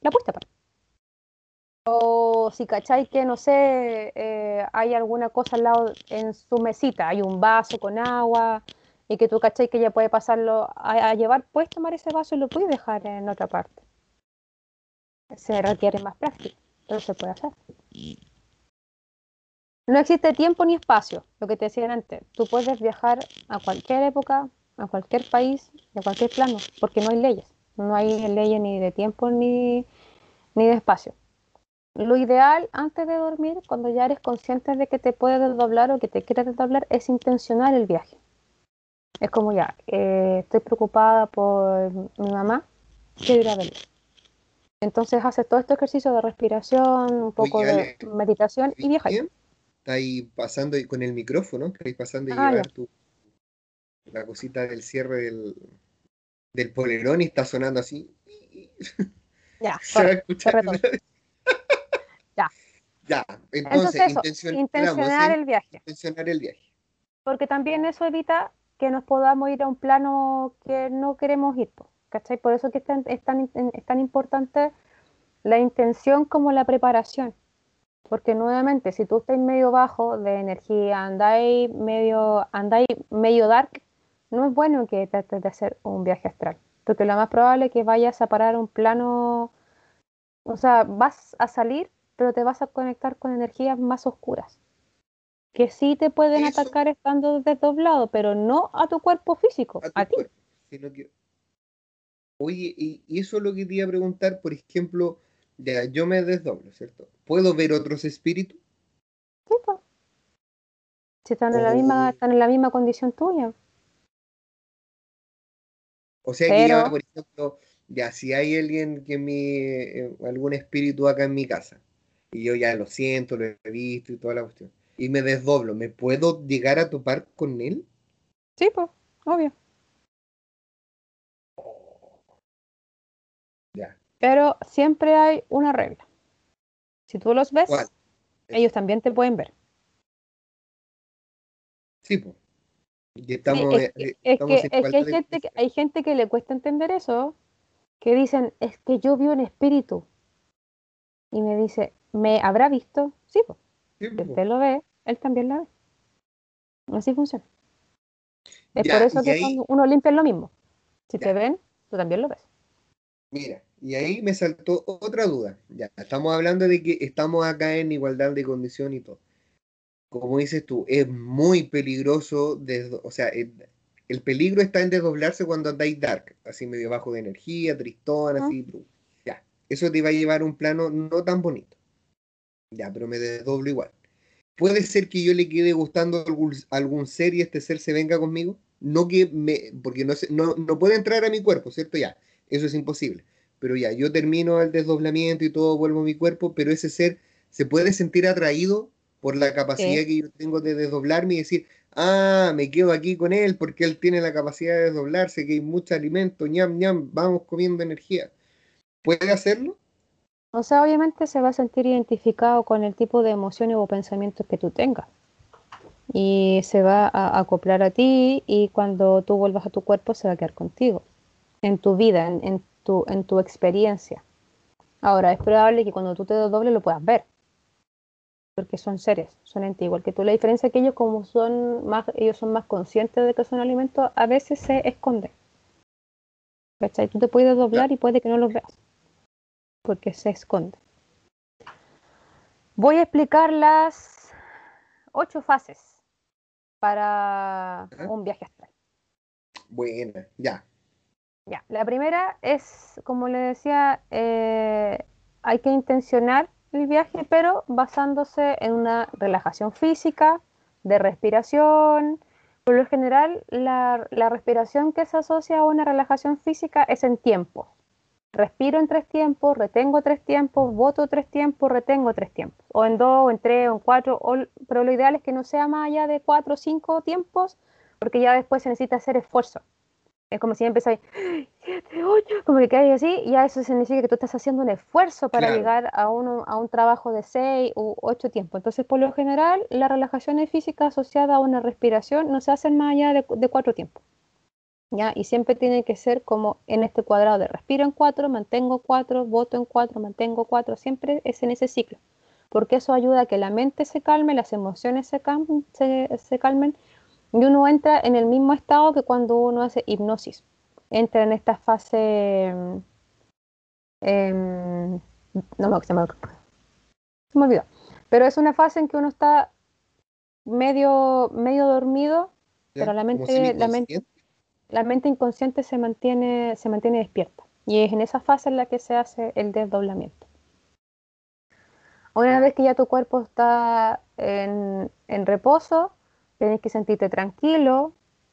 La puedes tapar. O si cacháis que, no sé, eh, hay alguna cosa al lado en su mesita, hay un vaso con agua, y que tú cacháis que ella puede pasarlo a, a, llevar, puedes tomar ese vaso y lo puedes dejar en otra parte. Se requiere más práctica, pero se puede hacer. No existe tiempo ni espacio, lo que te decían antes. Tú puedes viajar a cualquier época, a cualquier país, a cualquier plano, porque no hay leyes. No hay leyes ni de tiempo ni, ni de espacio. Lo ideal antes de dormir, cuando ya eres consciente de que te puedes desdoblar o que te quieres desdoblar, es intencionar el viaje. Es como ya, eh, estoy preocupada por mi mamá, quiero ir a verla. Entonces haces todo este ejercicio de respiración, un poco de meditación y viajas. Está ahí pasando y con el micrófono, que ahí pasando y Ah, llevar tu, la cosita del cierre del, del polerón y está sonando así. Ya, Se va a corre, escuchar. corre todo. Ya. Ya, entonces, Entonces eso, intencion- intencionar el viaje. intencionar el viaje. porque también eso evita que nos podamos ir a un plano que no queremos ir, ¿cachai? Por eso que es tan, es tan, es tan importante la intención como la preparación, porque nuevamente, si tú estás medio bajo de energía, andáis medio, andáis medio dark, no es bueno que trates de hacer un viaje astral, porque lo más probable es que vayas a parar un plano, o sea, vas a salir, pero te vas a conectar con energías más oscuras que sí te pueden Eso- atacar estando desdoblado, pero no a tu cuerpo físico, a ti. cuerpo, sino que- Oye, y, y eso es lo que te iba a preguntar, por ejemplo, ya, yo me desdoblo, ¿cierto? ¿Puedo ver otros espíritus? Sí, po. Si están en la misma, Oh. están en la misma condición tuya. O sea que ya, Pero- por ejemplo, ya si hay alguien que me, eh, algún espíritu acá en mi casa, y yo ya lo siento, lo he visto y toda la cuestión, y me desdoblo, ¿me puedo llegar a topar con él? Sí, pues, obvio. Ya. Pero siempre hay una regla. Si tú los ves, ¿Cuál? ellos también te pueden ver. Sí, pues. Y Sí, estamos, es eh, que, eh, es estamos que- en es que igualdad hay gente que condiciones. hay gente que le cuesta entender eso, que dicen, es que yo vi un espíritu. Y me dice, ¿me habrá visto? Sí, pues. Sí, Si usted lo ve, él también la ve. Así funciona. Es Ya, por eso que ahí- cuando uno limpia es lo mismo. Si Ya. te ven, tú también lo ves. Mira, y ahí me saltó otra duda. Ya, estamos hablando de que estamos acá en igualdad de condición y todo. Como dices tú, es muy peligroso, o sea, el, el peligro está en desdoblarse cuando andáis dark, así medio bajo de energía, tristón, así. bru. Ya, eso te va a llevar a un plano no tan bonito. Ya, pero me desdoblo igual. ¿Puede ser que yo le quede gustando algún, algún ser y este ser se venga conmigo? No que me, porque no, se- no, no puede entrar a mi cuerpo, ¿cierto? Ya, eso es imposible. Pero ya, yo termino el desdoblamiento y todo, vuelvo a mi cuerpo, pero ese ser se puede sentir atraído por la capacidad Sí. que yo tengo de desdoblarme y decir, ah, me quedo aquí con él porque él tiene la capacidad de desdoblarse, que hay mucho alimento, ñam, ñam, vamos comiendo energía. ¿Puede hacerlo? O sea, obviamente se va a sentir identificado con el tipo de emociones o pensamientos que tú tengas. Y se va a acoplar a ti y cuando tú vuelvas a tu cuerpo se va a quedar contigo, en tu vida, en, en tu, en tu experiencia. Ahora, es probable que cuando tú te dobles lo puedas ver, porque son seres, son entes igual que tú. La diferencia es que ellos como son más, ellos son más conscientes de que son alimentos, a veces se esconden. ¿Cachai? Tú te puedes doblar y puede que no los veas, porque se esconden. Voy a explicar las ocho fases para un viaje astral. Buena, ya. La primera es, como le decía, eh, hay que intencionar el viaje, pero basándose en una relajación física, de respiración. Por lo general, la, respiración que se asocia a una relajación física es en tiempo. Respiro en tres tiempos, retengo tres tiempos, voto tres tiempos, retengo tres tiempos. O en dos, o en tres, o en cuatro. pero lo ideal es que no sea más allá de cuatro o cinco tiempos, porque ya después se necesita hacer esfuerzo. Es como si empezáis, siete, ocho, como que caes así, y ya eso significa que tú estás haciendo un esfuerzo para Claro. llegar a, uno, a un trabajo de seis u ocho tiempos. Entonces, por lo general, las relajaciones físicas asociadas a una respiración no se hacen más allá de, de cuatro tiempos. ¿ya? Y siempre tiene que ser como en este cuadrado de respiro en cuatro, mantengo cuatro, voto en cuatro, mantengo cuatro, siempre es en ese ciclo. Porque eso ayuda a que la mente se calme, las emociones se, se, se calmen y uno entra en el mismo estado que cuando uno hace hipnosis. Entra en esta fase. mm, em, no me, se me, se me olvidó. Pero es una fase en que uno está medio, medio dormido, ¿ya? Pero la mente- la mente- semiconsciente. la mente inconsciente se mantiene, se mantiene despierta. Y es en esa fase en la que se hace el desdoblamiento. Una vez que ya tu cuerpo está en, en reposo, tienes que sentirte tranquilo,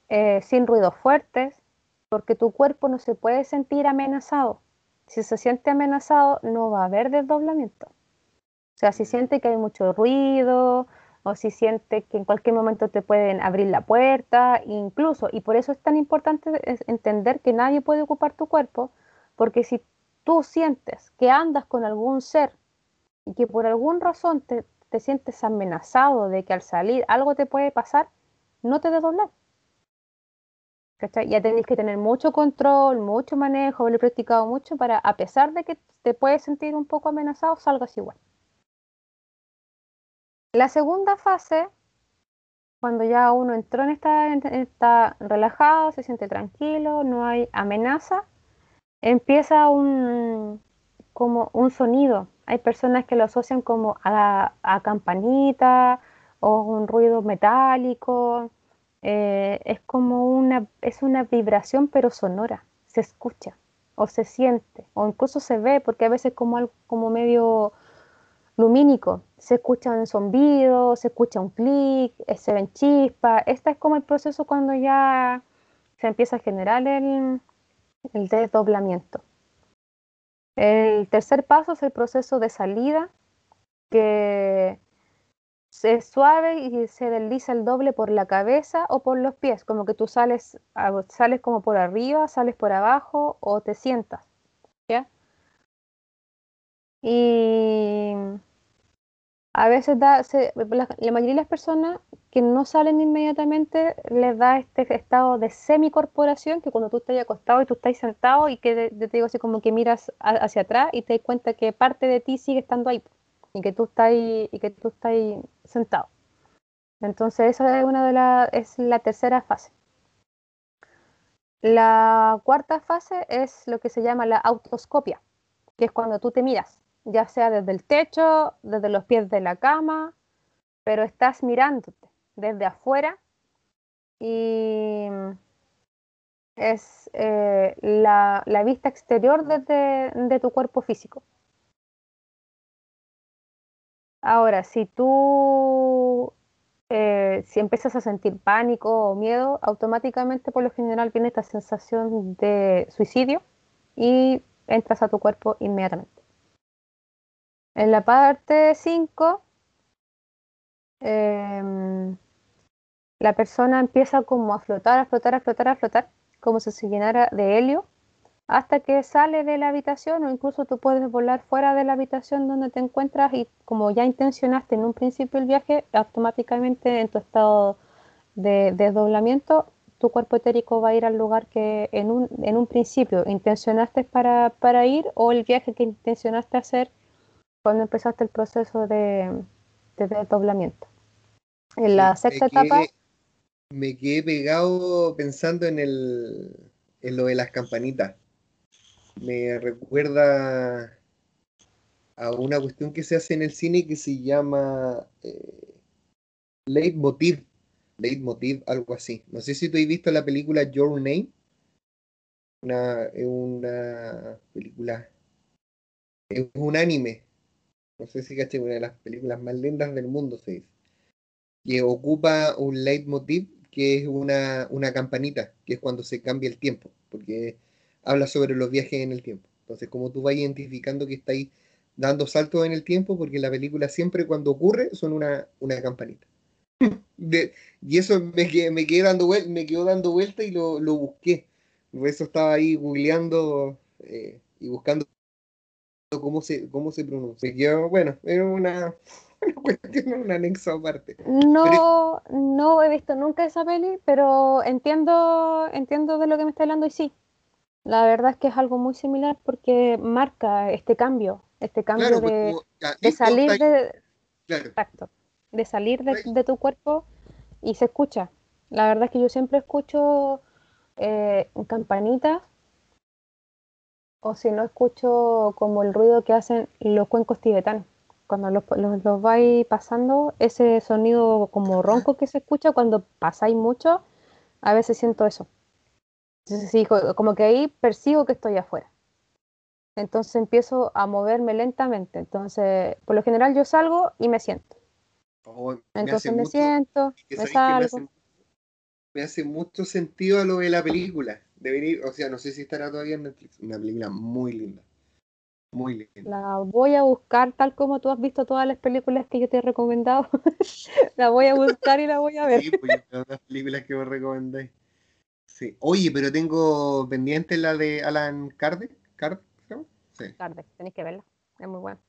eh, sin ruidos fuertes, porque tu cuerpo no se puede sentir amenazado. Si se siente amenazado, no va a haber desdoblamiento. O sea, si siente que hay mucho ruido, o si sientes que en cualquier momento te pueden abrir la puerta, incluso, y por eso es tan importante entender que nadie puede ocupar tu cuerpo, porque si tú sientes que andas con algún ser y que por alguna razón te, te sientes amenazado de que al salir algo te puede pasar, no te doblar. Ya tenéis que tener mucho control, mucho manejo, haberlo practicado mucho para, a pesar de que te puedes sentir un poco amenazado, salgas igual. La segunda fase, cuando ya uno entró en esta, está relajado, se siente tranquilo, no hay amenaza, empieza un, como un sonido. Hay personas que lo asocian como a, campanita o un ruido metálico eh, es como una, es una vibración pero sonora, se escucha o se siente o incluso se ve porque a veces como algo como medio lumínico, se escucha un zumbido, se escucha un clic, eh, se ven chispas, este es como el proceso cuando ya se empieza a generar el desdoblamiento. El tercer paso es el proceso de salida, que es suave y se desliza el doble por la cabeza o por los pies, como que tú sales, sales como por arriba, sales por abajo o te sientas. ¿ya? Y a veces da, la, mayoría de las personas que no salen inmediatamente les da este estado de semicorporación, que cuando tú estás acostado y tú estás sentado y que te, digo así como que miras hacia atrás y te das cuenta que parte de ti sigue estando ahí y que tú estás y que tú estás sentado. Entonces esa es una de las es la tercera fase. La cuarta fase es lo que se llama la autoscopia, que es cuando tú te miras, ya sea desde el techo, desde los pies de la cama, pero estás mirándote desde afuera y es eh, la, vista exterior desde de tu cuerpo físico. Ahora, si tú, eh, si empiezas a sentir pánico o miedo, automáticamente por lo general viene esta sensación de suicidio y entras a tu cuerpo inmediatamente. En la parte 5, em, la persona empieza como a flotar, a flotar, a flotar, a flotar, como si se llenara de helio hasta que sale de la habitación o incluso tú puedes volar fuera de la habitación donde te encuentras y como ya intencionaste en un principio el viaje, automáticamente en tu estado de desdoblamiento, tu cuerpo etérico va a ir al lugar que en un, en un principio intencionaste para, para, ir o el viaje que intencionaste hacer cuando empezaste el proceso de, de desdoblamiento. En la sexta etapa... Me quedé pegado pensando en, el, en lo de las campanitas me recuerda a una cuestión que se hace en el cine que se llama eh, Leitmotiv. Leitmotiv, algo así. No sé si tú has visto la película Your Name. Una, es una película. Es un anime. No sé si caché, una de las películas más lindas del mundo se dice. Que ocupa un leitmotiv que es una, una campanita, que es cuando se cambia el tiempo. Porque habla sobre los viajes en el tiempo. Entonces, como tú vas identificando que estáis dando saltos en el tiempo, porque la película siempre cuando ocurre son una, una campanita. y eso me, me, quedé dando me quedó dando vuelta y lo, lo busqué. Por eso estaba ahí googleando eh, y buscando cómo se, cómo se pronuncia. Quedó, bueno, era una, una cuestión, un anexo aparte. No, no he visto nunca esa peli, pero entiendo, entiendo de lo que me está hablando y sí, la verdad es que es algo muy similar porque marca este cambio, este cambio de, salir de, exacto, de salir de, tu cuerpo y se escucha. La verdad es que yo siempre escucho eh, campanitas o si no escucho como el ruido que hacen los cuencos tibetanos. Cuando los, los, los vais pasando, ese sonido como ronco que se escucha cuando pasáis mucho, a veces siento eso. Entonces, sí, como que ahí percibo que estoy afuera. Entonces empiezo a moverme lentamente. Entonces, por lo general yo salgo y me siento. Oh, Entonces me, siento, me salgo. Me hace, mucho sentido lo de la película. De venir, o sea, no sé si estará todavía en Netflix. Una película muy linda. Muy lindo. La voy a buscar tal como tú has visto todas las películas que yo te he recomendado. la voy a buscar y la voy a ver. Sí, pues todas las películas que vos recomendáis. Sí. Oye, pero tengo pendiente la de Alan Kardec. ¿Kardec? Sí. Kardec, tenéis que verla. Es muy buena.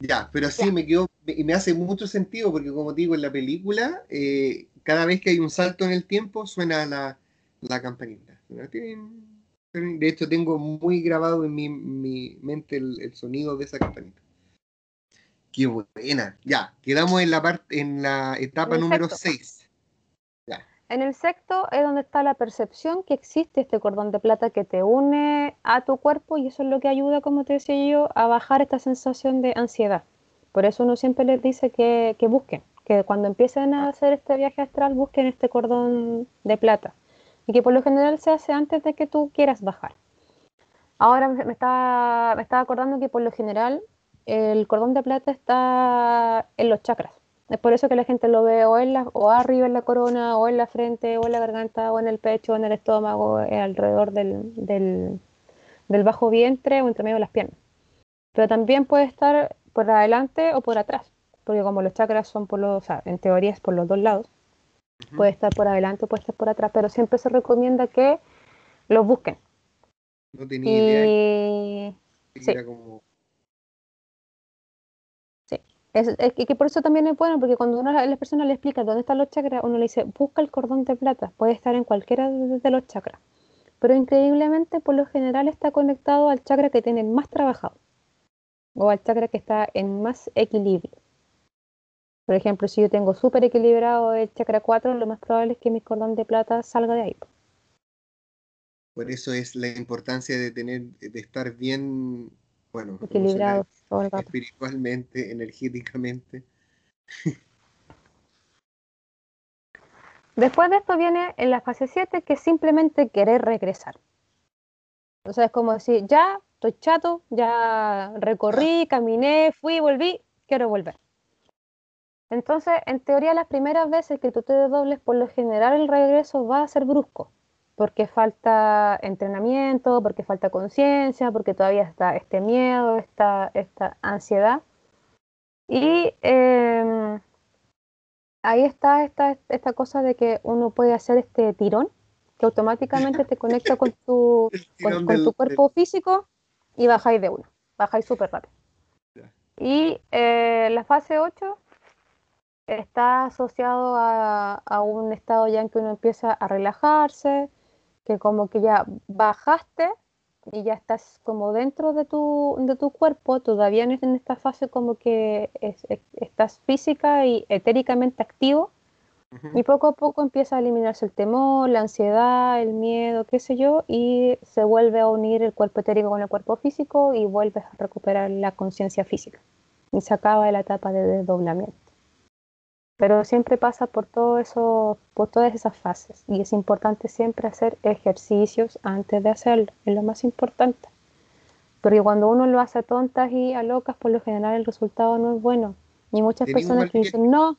Ya, pero sí me quedó, y me hace mucho sentido porque como digo, en la película, eh, cada vez que hay un salto en el tiempo, suena la, la campanita. De hecho, tengo muy grabado en mi, mi mente el, sonido de esa campanita. Qué buena. Ya, quedamos en la parte, en la etapa número 6. En el sexto es donde está la percepción que existe este cordón de plata que te une a tu cuerpo y eso es lo que ayuda, como te decía yo, a bajar esta sensación de ansiedad. Por eso uno siempre les dice que, que busquen, que cuando empiecen a hacer este viaje astral busquen este cordón de plata y que por lo general se hace antes de que tú quieras bajar. Ahora me estaba, me acordando que por lo general el cordón de plata está en los chakras. Es por eso que la gente lo ve o, en la, o arriba en la corona, o en la frente, o en la garganta, o en el pecho, o en el estómago, eh, alrededor del, del, bajo vientre o entre medio de las piernas. Pero también puede estar por adelante o por atrás, porque como los chakras son por los, o sea, en teoría es por los dos lados, puede estar por adelante o puede estar por atrás, pero siempre se recomienda que los busquen. No tenía idea. Sí. como es, que por eso también es bueno, porque cuando uno a la persona le explica dónde están los chakras, uno le dice, busca el cordón de plata, puede estar en cualquiera de los chakras. Pero increíblemente, por lo general, está conectado al chakra que tiene más trabajado, o al chakra que está en más equilibrio. Por ejemplo, si yo tengo súper equilibrado el chakra 4, lo más probable es que mi cordón de plata salga de ahí. Por eso es la importancia de tener, de estar bien bueno, equilibrado espiritualmente, energéticamente. Después de esto viene en la fase 7 que es simplemente querer regresar. O sea, es como decir, ya estoy chato, ya recorrí, caminé, fui, volví, quiero volver. Entonces, en teoría, las primeras veces que tú te dobles, por lo general el regreso va a ser brusco porque falta entrenamiento, porque falta conciencia, porque todavía está este miedo, esta, esta ansiedad. Y em, ahí está esta, esta cosa de que uno puede hacer este tirón, que automáticamente te conecta con tu, con, tu cuerpo físico y bajáis de uno, bajáis súper rápido. Y eh, la fase 8 está asociado a, a, un estado ya en que uno empieza a relajarse, que como que ya bajaste y ya estás como dentro de tu, de tu cuerpo, todavía no en esta fase como que estás física y etéricamente activo, y poco a poco empieza a eliminarse el temor, la ansiedad, el miedo, qué sé yo, y se vuelve a unir el cuerpo etérico con el cuerpo físico y vuelves a recuperar la conciencia física. Y se acaba la etapa de desdoblamiento pero siempre pasa por todo eso, por todas esas fases y es importante siempre hacer ejercicios antes de hacerlo, es lo más importante. Porque cuando uno lo hace a tontas y a locas, por lo general el resultado no es bueno. Y muchas personas que dicen, no,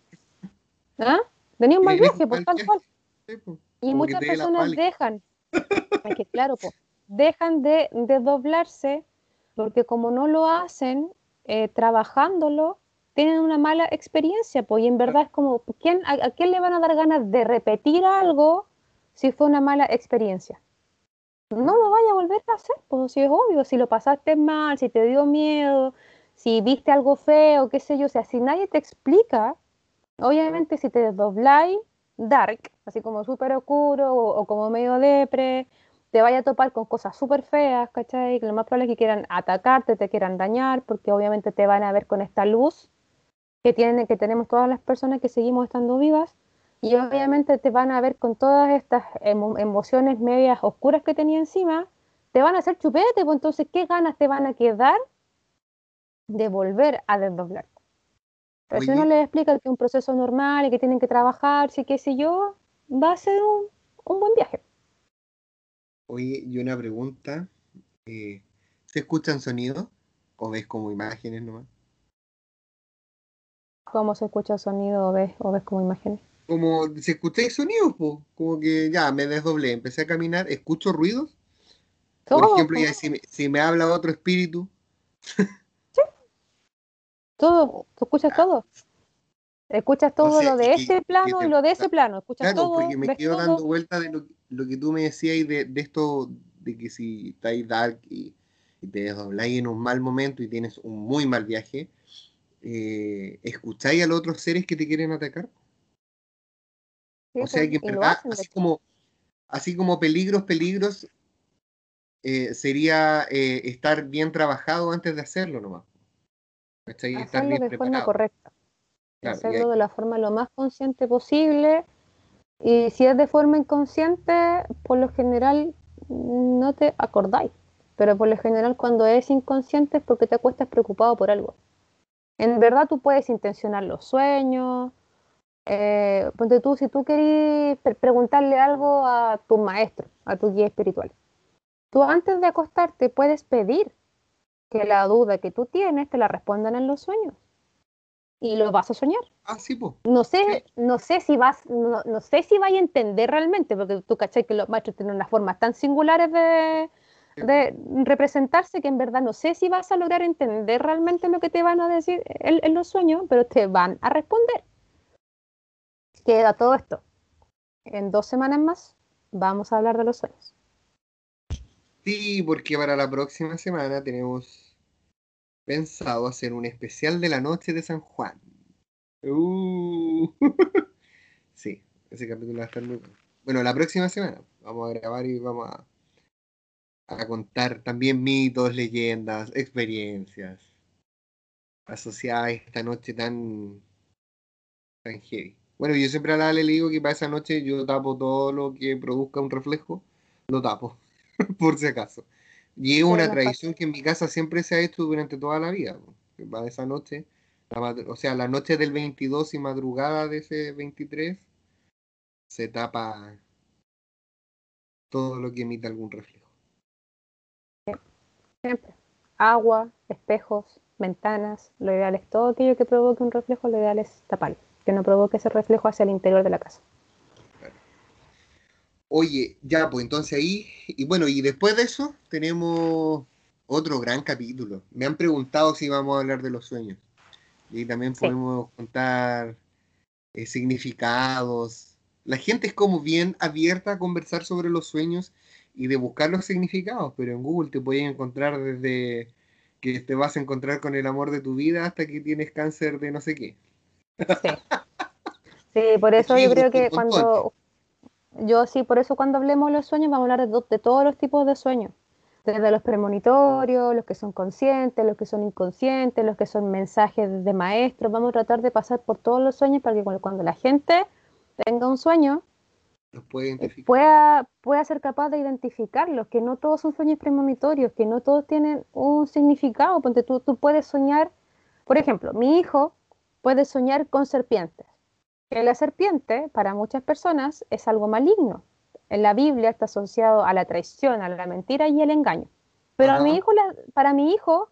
¿ah? Tenía un mal viaje, por tal cual. Y muchas personas dejan, es que claro, pues, dejan de, de, doblarse porque como no lo hacen eh, trabajándolo, tienen una mala experiencia, pues, y en verdad es como, ¿quién, a, quién le van a dar ganas de repetir algo si fue una mala experiencia? No lo vaya a volver a hacer, pues si es obvio, si lo pasaste mal, si te dio miedo, si viste algo feo, qué sé yo, o sea, si nadie te explica, obviamente si te desdobláis dark, así como súper oscuro o, o, como medio depre, te vaya a topar con cosas súper feas, ¿cachai? Que lo más probable es que quieran atacarte, te quieran dañar, porque obviamente te van a ver con esta luz que, tienen, que tenemos todas las personas que seguimos estando vivas y obviamente te van a ver con todas estas emociones medias oscuras que tenía encima, te van a hacer chupete, pues entonces, ¿qué ganas te van a quedar de volver a desdoblarte? Pero si uno le explica que es un proceso normal y que tienen que trabajar, sí que sé yo, va a ser un, un buen viaje. Oye, y una pregunta, eh, ¿se escuchan sonidos o ves como imágenes nomás? ¿Cómo se escucha el sonido o ves, o ves como imágenes? Como si escucháis sonidos, como que ya me desdoblé, empecé a caminar, escucho ruidos. Por ejemplo, si, me, habla otro espíritu. sí. Todo, tú escuchas todo. Escuchas todo lo de ese plano y lo de ese plano. Escuchas todo. Porque me quedo dando vuelta de lo, que tú me decías de, de esto, de que si estáis dark y, te desdobláis en un mal momento y tienes un muy mal viaje, eh, ¿escucháis a los otros seres que te quieren atacar? o sea que en verdad, así como, así como peligros, peligros, eh, sería eh, estar bien trabajado antes de hacerlo nomás. Hacerlo de forma correcta. hacerlo de la forma lo más consciente posible. Y si es de forma inconsciente, por lo general no te acordáis. Pero por lo general cuando es inconsciente es porque te acuestas preocupado por algo. En verdad tú puedes intencionar los sueños. Eh, ponte tú, si tú querés preguntarle algo a tu maestro, a tu guía espiritual, tú antes de acostarte puedes pedir que la duda que tú tienes te la respondan en los sueños. Y lo vas a soñar. Ah, sí, pues. No sé, no sé si vas, no, sé si vas a entender realmente, porque tú cachai que los maestros tienen unas formas tan singulares de, de representarse que en verdad no sé si vas a lograr entender realmente lo que te van a decir en, los sueños, pero te van a responder. Queda todo esto. En dos semanas más vamos a hablar de los sueños. Sí, porque para la próxima semana tenemos pensado hacer un especial de la noche de San Juan. Uh. sí, ese capítulo va a estar muy bueno. Bueno, la próxima semana vamos a grabar y vamos a a contar también mitos, leyendas, experiencias asociadas a esta noche tan, tan heavy. Bueno, yo siempre a la le digo que para esa noche yo tapo todo lo que produzca un reflejo, lo tapo, por si acaso. Y es una tradición que en mi casa siempre se ha hecho durante toda la vida. Que para esa noche, o sea, la noche del 22 y madrugada de ese 23, se tapa todo lo que emita algún reflejo. Siempre. Agua, espejos, ventanas, lo ideal es todo aquello que provoque un reflejo, lo ideal es taparlo, que no provoque ese reflejo hacia el interior de la casa. Oye, ya, pues entonces ahí, y bueno, y después de eso tenemos otro gran capítulo. Me han preguntado si vamos a hablar de los sueños. Y también podemos contar eh, significados. La gente es como bien abierta a conversar sobre los sueños y de buscar los significados, pero en Google te puedes encontrar desde que te vas a encontrar con el amor de tu vida hasta que tienes cáncer de no sé qué. Sí, sí por eso yo creo que cuando yo sí, por eso cuando hablemos de los sueños vamos a hablar de, de todos los tipos de sueños, desde los premonitorios, los que son conscientes, los que son inconscientes, los que son mensajes de maestros, vamos a tratar de pasar por todos los sueños para que cuando la gente tenga un sueño, Pueda, pueda ser capaz de identificarlos, que no todos son sueños premonitorios, que no todos tienen un significado. Porque tú, tú puedes soñar, por ejemplo, mi hijo puede soñar con serpientes. Que la serpiente, para muchas personas, es algo maligno. En la Biblia está asociado a la traición, a la mentira y el engaño. Pero a mi hijo, para mi hijo,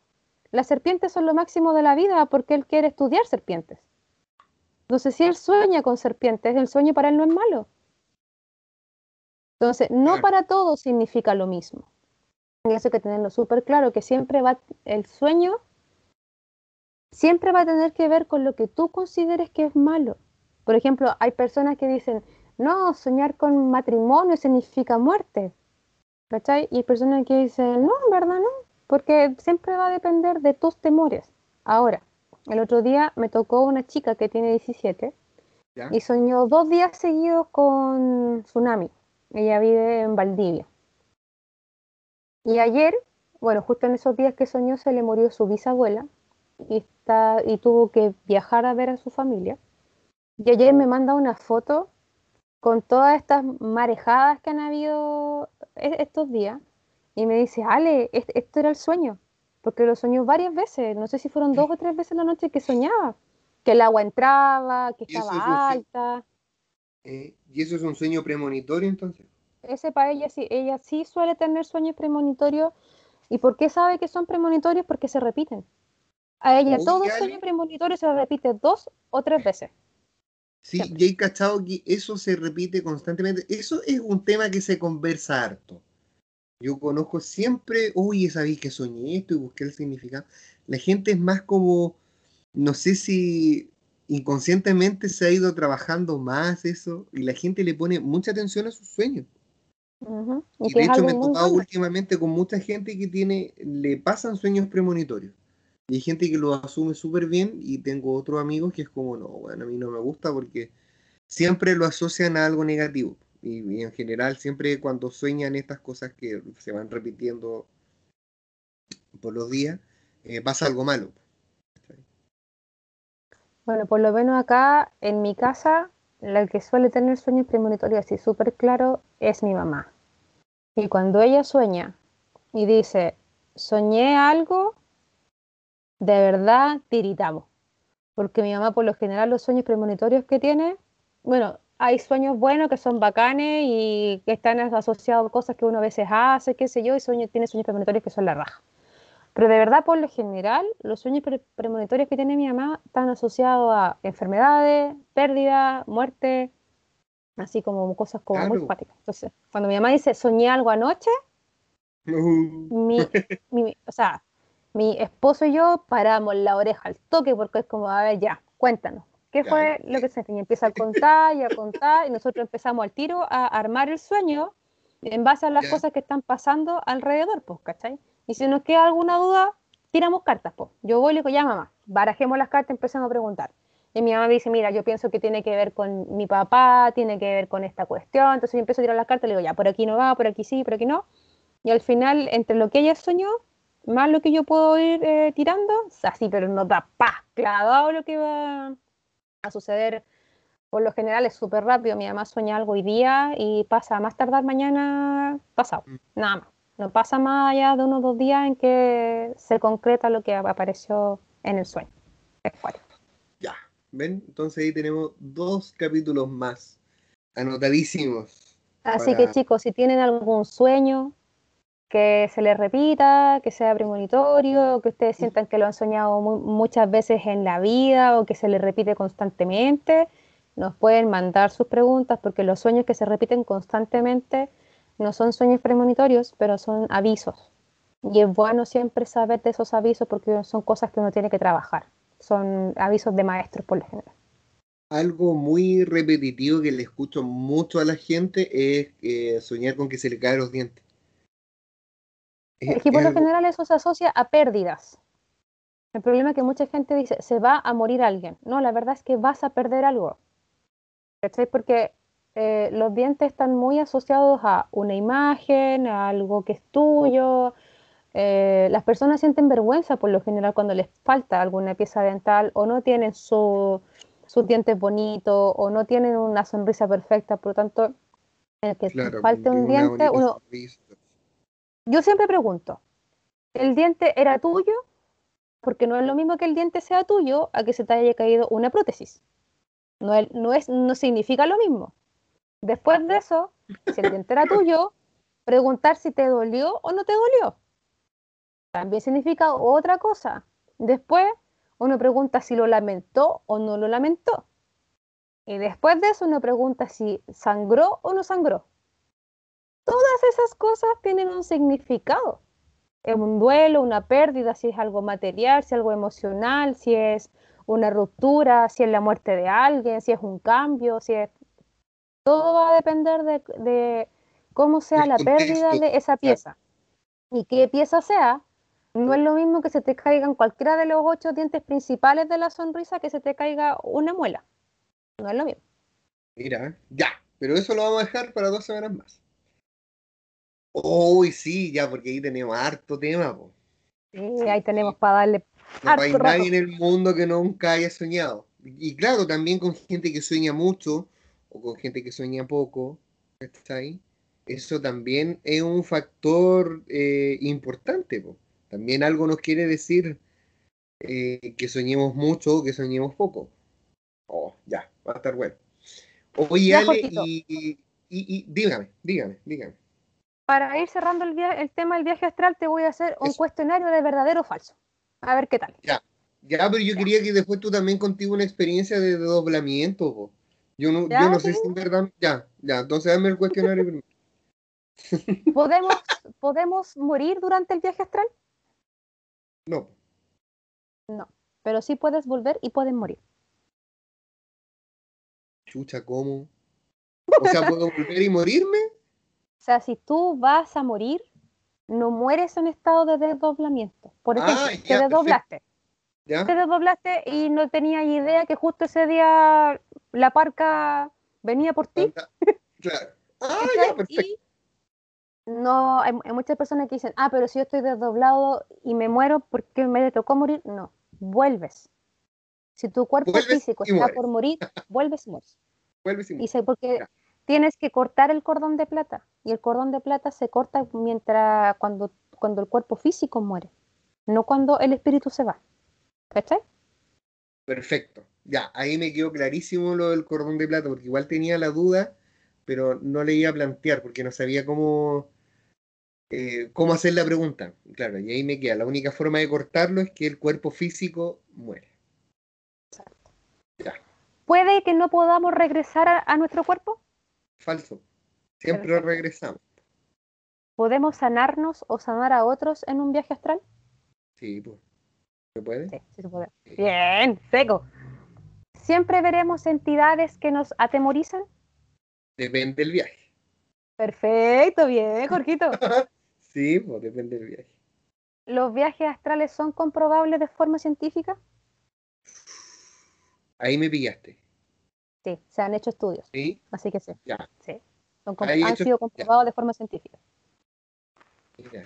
las serpientes son lo máximo de la vida porque él quiere estudiar serpientes. Entonces, si él sueña con serpientes, el sueño para él no es malo. Entonces, no para todos significa lo mismo. Y eso hay que tenerlo súper claro, que siempre va, el sueño siempre va a tener que ver con lo que tú consideres que es malo. Por ejemplo, hay personas que dicen, no, soñar con matrimonio significa muerte. ¿Cachai? Y hay personas que dicen, no, en verdad no, porque siempre va a depender de tus temores. Ahora, el otro día me tocó una chica que tiene 17 y soñó dos días seguidos con tsunami. Ella vive en Valdivia. Y ayer, bueno, justo en esos días que soñó, se le murió su bisabuela y, está, y tuvo que viajar a ver a su familia. Y ayer me manda una foto con todas estas marejadas que han habido e-, estos días y me dice, Ale, esto era el sueño, porque lo soñó varias veces, no sé si fueron dos o tres veces en la noche que soñaba, que el agua entraba, que estaba alta. Eh, ¿Y eso es un sueño premonitorio entonces? Ese para ella sí, ella sí suele tener sueños premonitorios. ¿Y por qué sabe que son premonitorios? Porque se repiten. A ella todo sueño premonitorio se repite dos o tres veces. Sí, y hay cachado que eso se repite constantemente. Eso es un tema que se conversa harto. Yo conozco siempre, uy, sabéis que soñé esto y busqué el significado. La gente es más como, no sé si inconscientemente se ha ido trabajando más eso y la gente le pone mucha atención a sus sueños. Y, de hecho me he tocado últimamente con mucha gente que tiene, le pasan sueños premonitorios. Y hay gente que lo asume súper bien y tengo otros amigos que es como, no, bueno, a mí no me gusta porque siempre lo asocian a algo negativo. Y, en general siempre cuando sueñan estas cosas que se van repitiendo por los días, eh, pasa algo malo. Bueno, por lo menos acá en mi casa la que suele tener sueños premonitorios así súper claro es mi mamá. Y cuando ella sueña y dice, soñé algo, de verdad tiritamos. Porque mi mamá por lo general los sueños premonitorios que tiene, bueno, hay sueños buenos que son bacanes y que están asociados a cosas que uno a veces hace, qué sé yo, y sueño, tiene sueños premonitorios que son la raja. Pero de verdad, por lo general, los sueños premonitorios que tiene mi mamá están asociados a enfermedades, pérdida, muerte, así como cosas como muy fáticas. Entonces, cuando mi mamá dice soñé algo anoche, mi, o sea, mi esposo y yo paramos la oreja al toque porque es como, a ver, ya, cuéntanos, ¿qué fue lo que se Y empieza a contar y a contar y nosotros empezamos al tiro a armar el sueño en base a las cosas que están pasando alrededor, pues, ¿cachai? Y si nos queda alguna duda, tiramos cartas. Po. Yo voy y le digo, ya mamá, barajemos las cartas, empezamos a preguntar. Y mi mamá dice, mira, yo pienso que tiene que ver con mi papá, tiene que ver con esta cuestión. Entonces yo empiezo a tirar las cartas le digo, ya, por aquí no va, por aquí sí, por aquí no. Y al final, entre lo que ella soñó, más lo que yo puedo ir eh, tirando, así, pero no da pa, clavado lo que va a suceder. Por lo general es súper rápido. Mi mamá sueña algo hoy día y pasa más tardar mañana pasado. Mm. Nada más. No pasa más allá de unos o dos días en que se concreta lo que apareció en el sueño. Ya, ven, entonces ahí tenemos dos capítulos más anotadísimos. Así que chicos, si tienen algún sueño que se les repita, que sea premonitorio, que ustedes sientan que lo han soñado muchas veces en la vida o que se les repite constantemente, nos pueden mandar sus preguntas porque los sueños que se repiten constantemente no son sueños premonitorios, pero son avisos. Y es bueno siempre saber de esos avisos porque son cosas que uno tiene que trabajar. Son avisos de maestros por lo general. Algo muy repetitivo que le escucho mucho a la gente es eh, soñar con que se le caen los dientes. Es, que por lo general eso se asocia a pérdidas. El problema es que mucha gente dice, se va a morir alguien. No, la verdad es que vas a perder algo. ¿Cachai? Porque eh, los dientes están muy asociados a una imagen, a algo que es tuyo. Eh, las personas sienten vergüenza por lo general cuando les falta alguna pieza dental o no tienen sus dientes bonitos o no tienen una sonrisa perfecta. Por lo tanto, el que falte un diente, uno... Yo siempre pregunto, ¿el diente era tuyo? Porque no es lo mismo que el diente sea tuyo a que se te haya caído una prótesis. No, no, es, no significa lo mismo. Después de eso, si el diente era tuyo, preguntar si te dolió o no te dolió. También significa otra cosa. Después, uno pregunta si lo lamentó o no lo lamentó. Y después de eso, uno pregunta si sangró o no sangró. Todas esas cosas tienen un significado. Es un duelo, una pérdida, si es algo material, si es algo emocional, si es una ruptura, si es la muerte de alguien, si es un cambio, si es todo va a depender de, cómo sea la pérdida de esa pieza. Y qué pieza sea, no es lo mismo que se te caigan cualquiera de los ocho dientes principales de la sonrisa que se te caiga una muela. No es lo mismo. Mira, ya, pero eso lo vamos a dejar para dos semanas más. Uy, sí, ya, porque ahí tenemos harto tema. Sí, ahí tenemos para darle. No hay nadie en el mundo que nunca haya soñado. Y claro, también con gente que sueña mucho, o con gente que sueña poco, ahí, eso también es un factor eh, importante. También algo nos quiere decir eh, que soñemos mucho o que soñemos poco. Oh, ya, va a estar bueno. Oye, Ale, y, y, dígame, dígame, dígame. Para ir cerrando el, el tema del viaje astral, te voy a hacer un cuestionario de verdadero o falso. A ver qué tal. Ya, ya, pero yo quería que después tú también contigo una experiencia de, doblamiento. Yo no, yo no sé si en verdad. Ya, ya, entonces dame el cuestionario primero. ¿Podemos, ¿Podemos morir durante el viaje astral? No. No, pero sí puedes volver y puedes morir. Chucha, ¿cómo? O sea, ¿puedo volver y morirme? O sea, si tú vas a morir, no mueres en estado de desdoblamiento. Por ejemplo, Ah, te ya, desdoblaste. ¿Ya? Te desdoblaste y no tenías idea que justo ese día la parca venía por ti. Claro. Ah, ya, perfecto. Y no, hay, hay muchas personas que dicen, ah, pero si yo estoy desdoblado y me muero, ¿por qué me tocó morir? No, vuelves. Si tu cuerpo Vuelves físico y está mueres. por morir, vuelves y mueres. Vuelve sin Y se, porque Ya. tienes que cortar el cordón de plata. Y el cordón de plata se corta mientras cuando, cuando el cuerpo físico muere, no cuando el espíritu se va. ¿Cachai? Perfecto. Ya, ahí me quedó clarísimo lo del cordón de plata, porque igual tenía la duda, pero no le iba a plantear, porque no sabía cómo, eh, cómo hacer la pregunta. Claro, y ahí me queda. La única forma de cortarlo es que el cuerpo físico muere. Ya, ¿Puede que no podamos regresar a, a nuestro cuerpo? falso. Siempre Perfecto. regresamos. ¿Podemos sanarnos o sanar a otros en un viaje astral? Sí, pues. ¿Se puede? Sí, sí se puede. Bien, seco. ¿Siempre veremos entidades que nos atemorizan? Depende del viaje. Perfecto, bien, Jorquito. Sí, pues depende del viaje. ¿Los viajes astrales son comprobables de forma científica? Ahí me pillaste. Sí, se han hecho estudios, ¿Sí? así que sí. Ya. sí. Son han sido ya. comprobados de forma científica. Mira.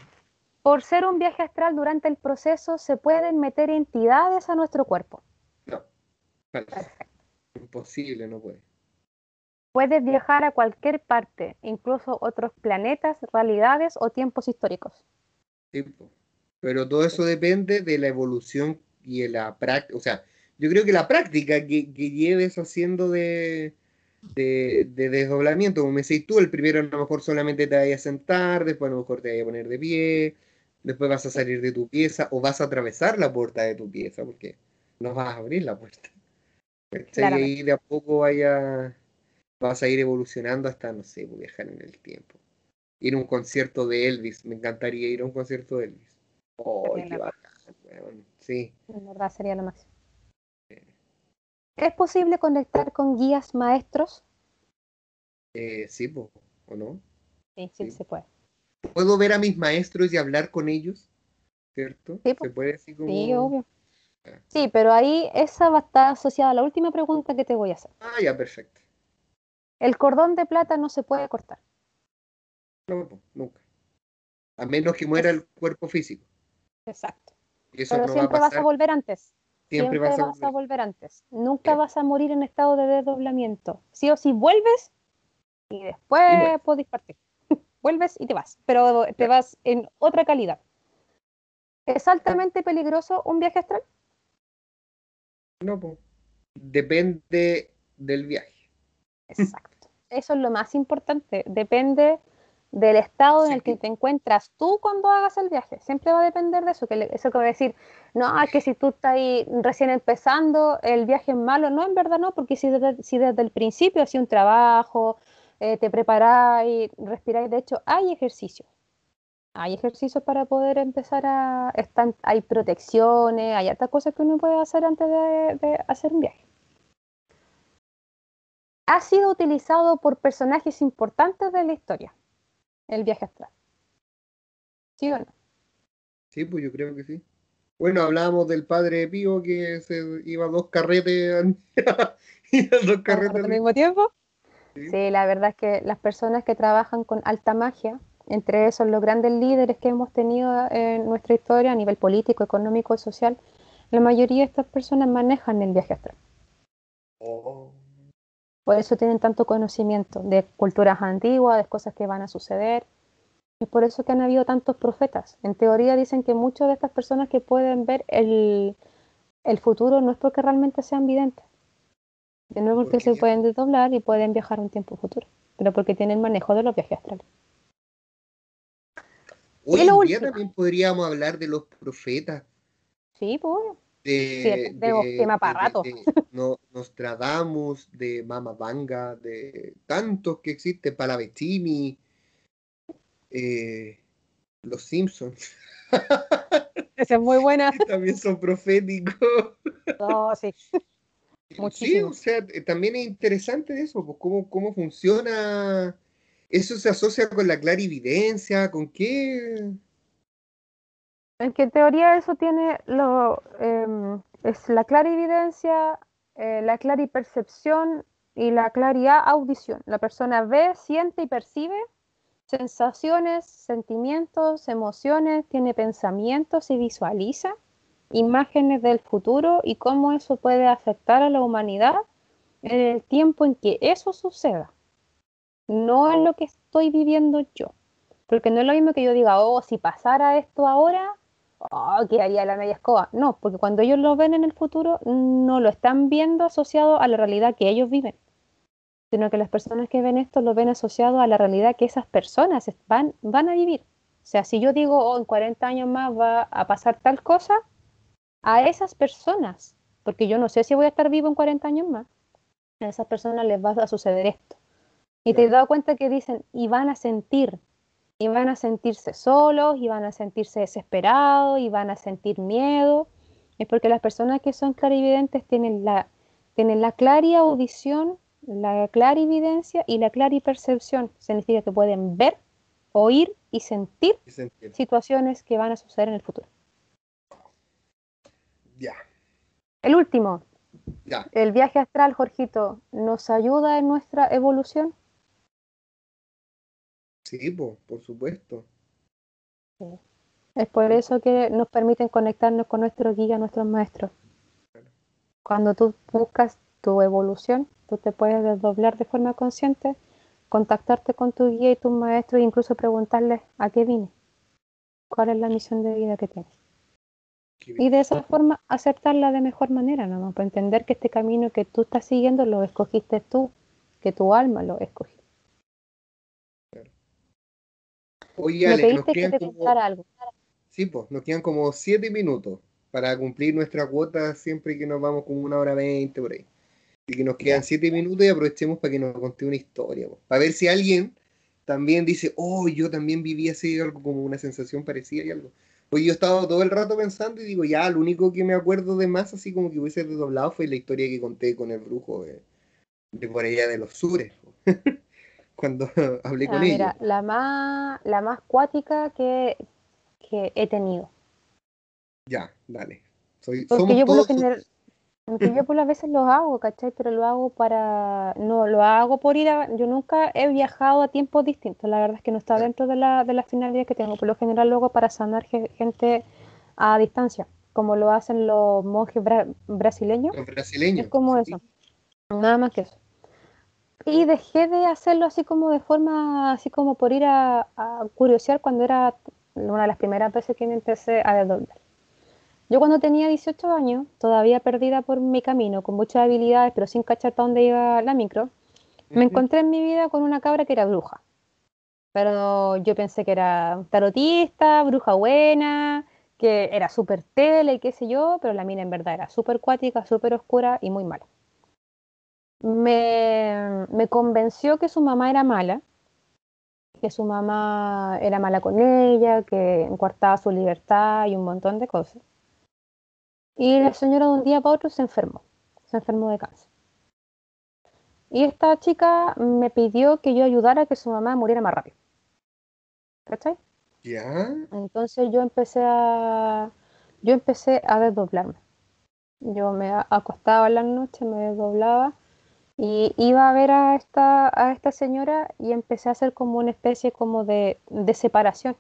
Por ser un viaje astral durante el proceso, se pueden meter entidades a nuestro cuerpo. Imposible, no puede. Puedes viajar a cualquier parte, incluso otros planetas, realidades o tiempos históricos. Sí. Pero todo eso depende de la evolución y de la práctica. O sea, yo creo que la práctica que, que lleves haciendo de, de, de desdoblamiento, como me decís tú, el primero a lo mejor solamente te vayas a sentar, después a lo mejor te vayas a poner de pie, después vas a salir de tu pieza o vas a atravesar la puerta de tu pieza, porque no vas a abrir la puerta. Y ahí de a poco vaya, vas a ir evolucionando hasta, no sé, pues, viajar en el tiempo. Ir a un concierto de Elvis, me encantaría ir a un concierto de Elvis. Oh, qué bacán, weón. Sí, En verdad sería lo máximo. ¿Es posible conectar con guías maestros? eh, sí, po, ¿o no? Sí, sí, Sí. se puede. ¿Puedo ver a mis maestros y hablar con ellos? ¿Cierto? Sí. Se puede así como... Sí, obvio. Sí, pero ahí esa va a estar asociada a la última pregunta que te voy a hacer. Ah, ya, perfecto. El cordón de plata no se puede cortar. No, nunca. A menos que muera el cuerpo físico. Exacto. Eso Pero no siempre va a vas a volver antes. Siempre, vas a volver. volver antes. Nunca Sí. vas a morir en estado de desdoblamiento. Sí o sí vuelves y después Y podés partir. vuelves y te vas, pero te vas en otra calidad. ¿Es altamente peligroso un viaje astral? No, po. Depende del viaje. Exacto. Eso es lo más importante. Depende del estado en el que te encuentras tú cuando hagas el viaje. Siempre va a depender de eso. Que eso que va a decir, no, es que si tú estás ahí recién empezando, el viaje es malo. No, en verdad no, porque si desde, si desde el principio hacía un trabajo, eh, te preparáis, respiráis. De hecho, hay ejercicios. Hay ejercicios para poder empezar a... Están, hay protecciones, hay otras cosas que uno puede hacer antes de- de hacer un viaje ha sido utilizado por personajes importantes de la historia, el viaje astral. ¿Sí o no? Sí, pues yo creo que sí. Bueno, hablábamos del padre Pío que se iba a dos carretes. iba a dos carretes. al mismo tiempo? Sí. Sí, la verdad es que las personas que trabajan con alta magia, entre esos los grandes líderes que hemos tenido en nuestra historia a nivel político, económico y social, la mayoría de estas personas manejan el viaje astral. Oh, Por eso tienen tanto conocimiento de culturas antiguas, de cosas que van a suceder. Y por eso que han habido tantos profetas. En teoría dicen que muchas de estas personas que pueden ver el, el futuro no es porque realmente sean videntes. No es porque Porque se pueden desdoblar y pueden viajar un tiempo futuro. Pero porque tienen manejo de los viajes astrales. Hoy en día también podríamos hablar de los profetas. Sí, pues. De, Sí, tenemos tema para rato. de no, Nostradamus, de Mama Vanga, de tantos que existen, Palavecini. Eh, los Simpsons. Esa es muy buena. también son proféticos. No, sí. Sí, o sea, eh, también es interesante eso, pues cómo, cómo funciona. Eso se asocia con la clarividencia, ¿con qué? En qué teoría eso tiene lo em, es la clarividencia, eh, la claripercepción y la claridad audición. La persona ve, siente y percibe sensaciones, sentimientos, emociones, tiene pensamientos y visualiza imágenes del futuro y cómo eso puede afectar a la humanidad en el tiempo en que eso suceda. No en lo que estoy viviendo yo. Porque no es lo mismo que yo diga, oh, si pasara esto ahora, oh, quedaría la media escoba. No, porque cuando ellos lo ven en el futuro, no lo están viendo asociado a la realidad que ellos viven sino que las personas que ven esto lo ven asociado a la realidad que esas personas van, van a vivir. O sea, si yo digo, oh, en 40 años más va a pasar tal cosa, a esas personas, porque yo no sé si voy a estar vivo en 40 años más, a esas personas les va a suceder esto. Y te he dado cuenta que dicen, y van a sentir, y van a sentirse solos, y van a sentirse desesperados, y van a sentir miedo. Es porque las personas que son clarividentes tienen la, tienen la clara audición la clarividencia y la claripercepción significa que pueden ver, oír y sentir, situaciones que van a suceder en el futuro. Ya. El último. Ya. El viaje astral, Jorgito, ¿nos ayuda en nuestra evolución? Sí, por supuesto. Es por eso que nos permiten conectarnos con nuestro guía, nuestros maestros. Cuando tú buscas tu evolución, Tú te puedes desdoblar de forma consciente, contactarte con tu guía y tus maestros e incluso preguntarles a qué vine, cuál es la misión de vida que tienes. Y de esa forma aceptarla de mejor manera, ¿no? Para entender que este camino que tú estás siguiendo lo escogiste tú, que tu alma lo escogió. Oye, Ale, nos quedan como... algo. Sí, pues, nos quedan como siete minutos para cumplir nuestra cuota siempre que nos vamos con una hora veinte por ahí. Y que nos quedan siete minutos y aprovechemos para que nos conté una historia. Para ver si alguien también dice, oh, yo también viví así algo como una sensación parecida y algo. Pues yo he estado todo el rato pensando y digo, ya, lo único que me acuerdo de más, así como que hubiese desdoblado, fue la historia que conté con el brujo de, por allá de los sures. Cuando hablé con ah, mira, La más, la más cuática que, que he tenido. Ya, dale. Soy, Porque yo por lo general aunque yo por las veces lo hago, ¿cachai? Pero lo hago para... No, lo hago por ir a... Yo nunca he viajado a tiempos distintos. La verdad es que no está dentro de la, de las finalidades que tengo. Por lo general lo hago para sanar gente a distancia, como lo hacen los monjes brasileños. Los brasileños. Es como eso. Nada más que eso. Y dejé de hacerlo así como de forma, así como por ir a, a curiosear cuando era una de las primeras veces que me empecé a desdoblar. Yo cuando tenía 18 años, todavía perdida por mi camino, con muchas habilidades, pero sin cachar para dónde iba la micro, me encontré en mi vida con una cabra que era bruja. Pero yo pensé que era tarotista, bruja buena, que era súper tele y qué sé yo, pero la mina en verdad era súper cuática, súper oscura y muy mala. Me, me convenció que su mamá era mala, que su mamá era mala con ella, que encuartaba su libertad y un montón de cosas. Y la señora de un día para otro se enfermó, se enfermó de cáncer. Y esta chica me pidió que yo ayudara a que su mamá muriera más rápido. ¿Cachai? Ya. Entonces yo empecé a yo empecé a desdoblarme. Yo me acostaba en la noche, me desdoblaba y iba a ver a esta, a esta señora y empecé a hacer como una especie como de, de separación.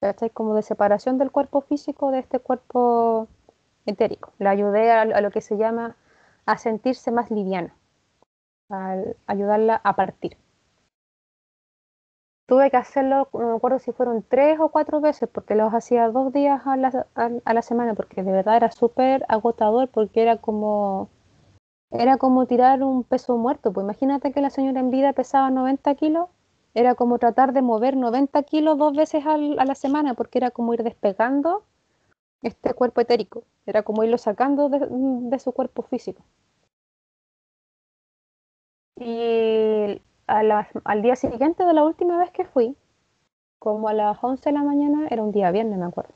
¿Cachai? Como de separación del cuerpo físico de este cuerpo etérico. La ayudé a, lo que se llama a sentirse más liviana, a ayudarla a partir. Tuve que hacerlo, no me acuerdo si fueron tres o cuatro veces, porque los hacía dos días a la, a, la semana, porque de verdad era súper agotador, porque era como, era como tirar un peso muerto. Pues imagínate que la señora en vida pesaba 90 kilos, era como tratar de mover 90 kilos dos veces a la semana, porque era como ir despegando este cuerpo etérico. Era como irlo sacando de, su cuerpo físico. Y al día siguiente de la última vez que fui, como a las 11 de la mañana, era un día viernes, me acuerdo.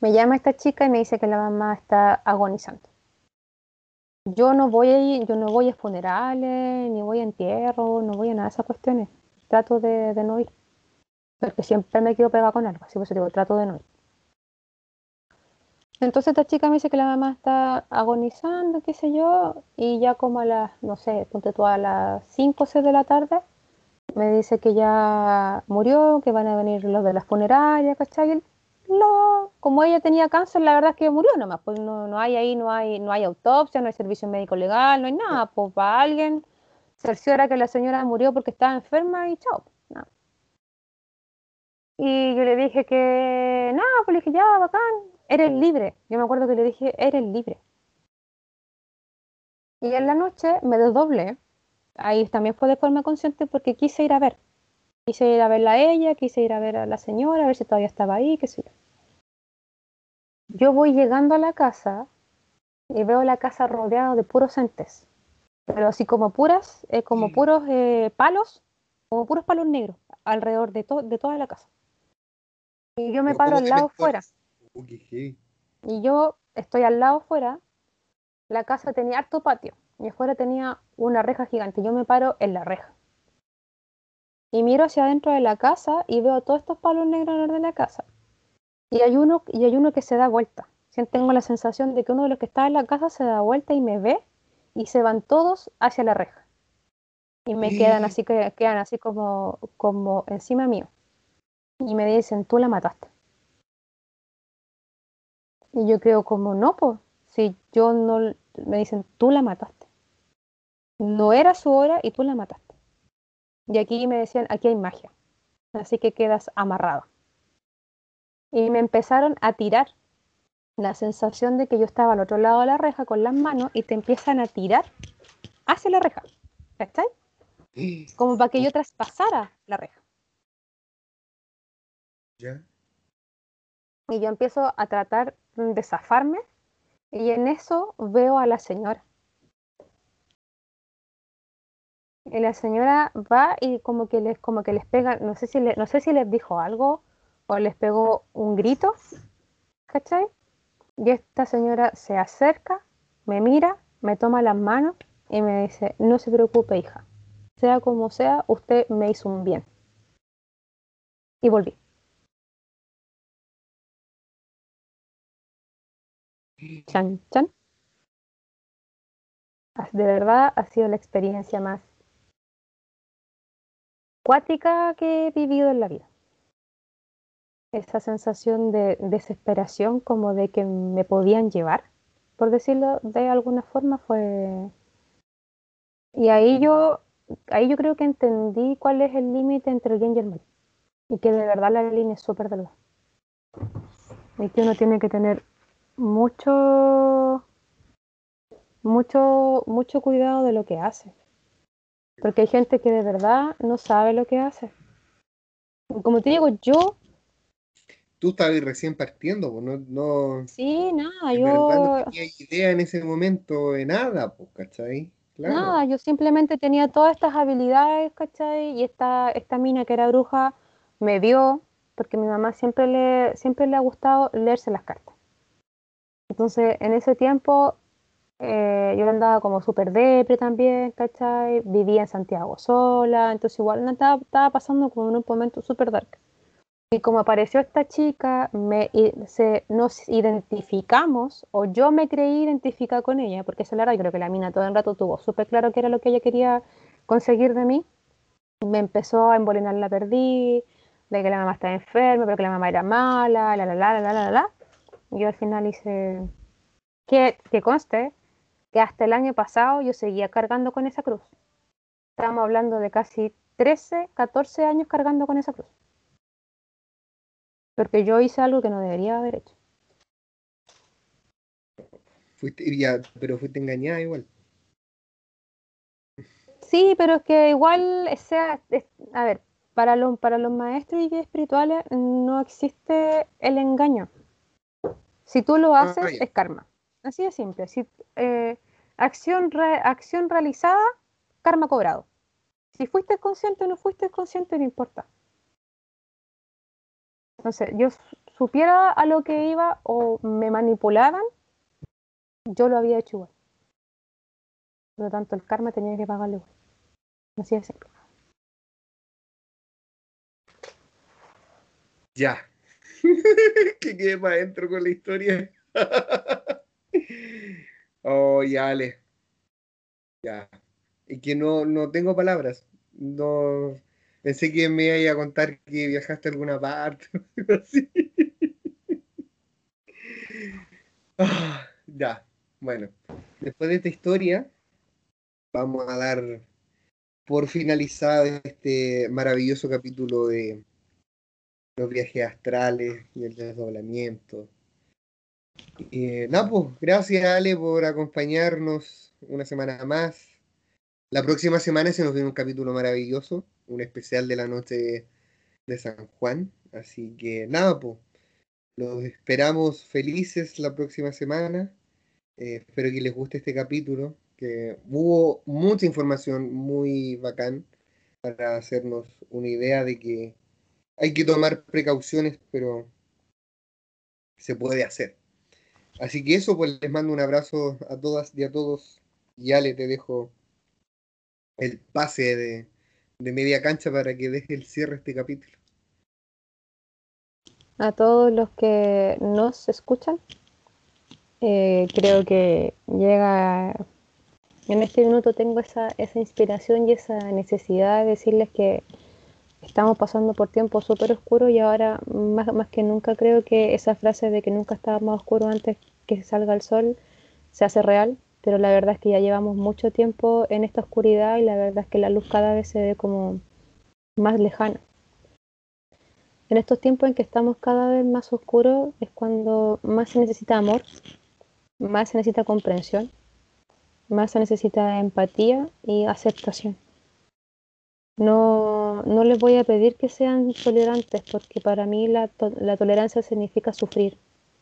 Me llama esta chica y me dice que la mamá está agonizando. Yo no voy yo no voy a funerales, ni voy a entierro, no voy a nada de esas cuestiones. Trato de, no ir. Porque siempre me quedo pegada con algo, así pues digo, trato de no ir. Entonces esta chica me dice que la mamá está agonizando, qué sé yo, y ya como a las, no sé, ponte tú a las 5 o 6 de la tarde, me dice que ya murió, que van a venir los de las funerarias, ¿cachai? No, como ella tenía cáncer, la verdad es que murió nomás, pues no, no hay ahí, no hay, no hay autopsia, no hay servicio médico legal, no hay nada, pues para alguien cerciora que la señora murió porque estaba enferma y chao. No. Y yo le dije que, nada, pues le dije, ya, bacán, eres libre. Yo me acuerdo que le dije, eres libre. Y en la noche me desdoblé. Ahí también fue de forma consciente porque quise ir a ver. Quise ir a verla a ella, quise ir a ver a la señora, a ver si todavía estaba ahí, qué sé yo. Yo voy llegando a la casa y veo la casa rodeada de puros entes. Pero así como puras, eh, como Sí. puros eh, palos, como puros palos negros alrededor de, to- de toda la casa. Y yo me paro al lado fuera. Y yo estoy al lado afuera. La casa tenía harto patio. Y afuera tenía una reja gigante. Yo me paro en la reja. Y miro hacia adentro de la casa y veo todos estos palos negros alrededor de la casa. Y hay uno, y hay uno que se da vuelta. Tengo la sensación de que uno de los que está en la casa se da vuelta y me ve y se van todos hacia la reja. Y me quedan así que quedan así como, como encima mío. Y me dicen, tú la mataste. Y yo creo como, no, pues, si yo no, me dicen, tú la mataste. No era su hora y tú la mataste. Y aquí me decían, aquí hay magia. Así que quedas amarrado. Y me empezaron a tirar. La sensación de que yo estaba al otro lado de la reja con las manos y te empiezan a tirar hacia la reja. ¿Cachai? Como para que yo traspasara la reja. ¿Ya? Y yo empiezo a tratar de zafarme y en eso veo a la señora. Y la señora va y como que les, como que les pega, no sé si le- no sé si les dijo algo o les pegó un grito, ¿cachai? Y esta señora se acerca, me mira, me toma las manos y me dice, no se preocupe, hija. Sea como sea, usted me hizo un bien. Y volví. Chan, chan. As- De verdad ha sido la experiencia más cuática que he vivido en la vida. Esa sensación de desesperación, como de que me podían llevar, por decirlo de alguna forma, fue... Y ahí yo, ahí yo creo que entendí cuál es el límite entre el bien y el mal. Y que de verdad la línea es súper delgada. Y que uno tiene que tener mucho, mucho, mucho cuidado de lo que hace. Porque hay gente que de verdad no sabe lo que hace. Como te digo, yo, Tú estabas recién partiendo, no, no, sí, nada, verdad no yo, tenía idea en ese momento de nada, ¿cachai? Claro. nada, yo simplemente tenía todas estas habilidades, ¿cachai? Y esta, esta mina que era bruja me vio, porque mi mamá siempre le, siempre le ha gustado leerse las cartas. Entonces, en ese tiempo, eh, yo andaba como súper depre también, ¿cachai? Vivía en Santiago sola, entonces igual estaba, estaba pasando como en un momento súper dark. Y como apareció esta chica, me, se, nos identificamos, o yo me creí identificada con ella, porque eso era, yo creo que la mina todo el rato tuvo súper claro que era lo que ella quería conseguir de mí. Me empezó a embolinar la perdí, de que la mamá estaba enferma, pero que la mamá era mala, la la la la la la la. Yo al final hice que, que conste que hasta el año pasado yo seguía cargando con esa cruz. Estamos hablando de casi 13, 14 años cargando con esa cruz. Porque yo hice algo que no debería haber hecho. Fuiste, ya, pero fuiste engañada igual. Sí, pero es que igual, o sea, es- a ver, para los, para los maestros y guías espirituales no existe el engaño. Si tú lo Ah, haces, es karma. Así de simple. Si, eh, acción, acción realizada, karma cobrado. Si fuiste consciente o no fuiste consciente, no importa. sé, yo supiera a lo que iba o me manipulaban, yo lo había hecho igual. Por lo tanto, el karma tenía que pagarlo igual. Así de simple. Ya. que quede para adentro con la historia. oh, ya, Ale. Ya. Y que no, no tengo palabras. No. Pensé que me iba a contar que viajaste a alguna parte. Ah, ya. Bueno. Después de esta historia, vamos a dar por finalizado este maravilloso capítulo de los viajes astrales y el desdoblamiento. Eh, pues, gracias Ale por acompañarnos una semana más. La próxima semana se nos viene un capítulo maravilloso, un especial de la noche de San Juan. Así que nada, pues, los esperamos felices la próxima semana. Eh, espero que les guste este capítulo, que hubo mucha información muy bacán para hacernos una idea de que hay que tomar precauciones, pero se puede hacer. Así que eso, pues les mando un abrazo a todas y a todos. Ya le te dejo el pase de, media cancha para que deje el cierre este capítulo. A todos los que nos escuchan, eh, creo que llega en este minuto tengo esa, esa inspiración y esa necesidad de decirles que estamos pasando por tiempos súper oscuros y ahora más, más que nunca creo que esa frase de que nunca estaba más oscuro antes que salga el sol se hace real, pero la verdad es que ya llevamos mucho tiempo en esta oscuridad y la verdad es que la luz cada vez se ve como más lejana. En estos tiempos en que estamos cada vez más oscuros es cuando más se necesita amor, más se necesita comprensión, más se necesita empatía y aceptación. No, no les voy a pedir que sean tolerantes porque para mí la, la tolerancia significa sufrir,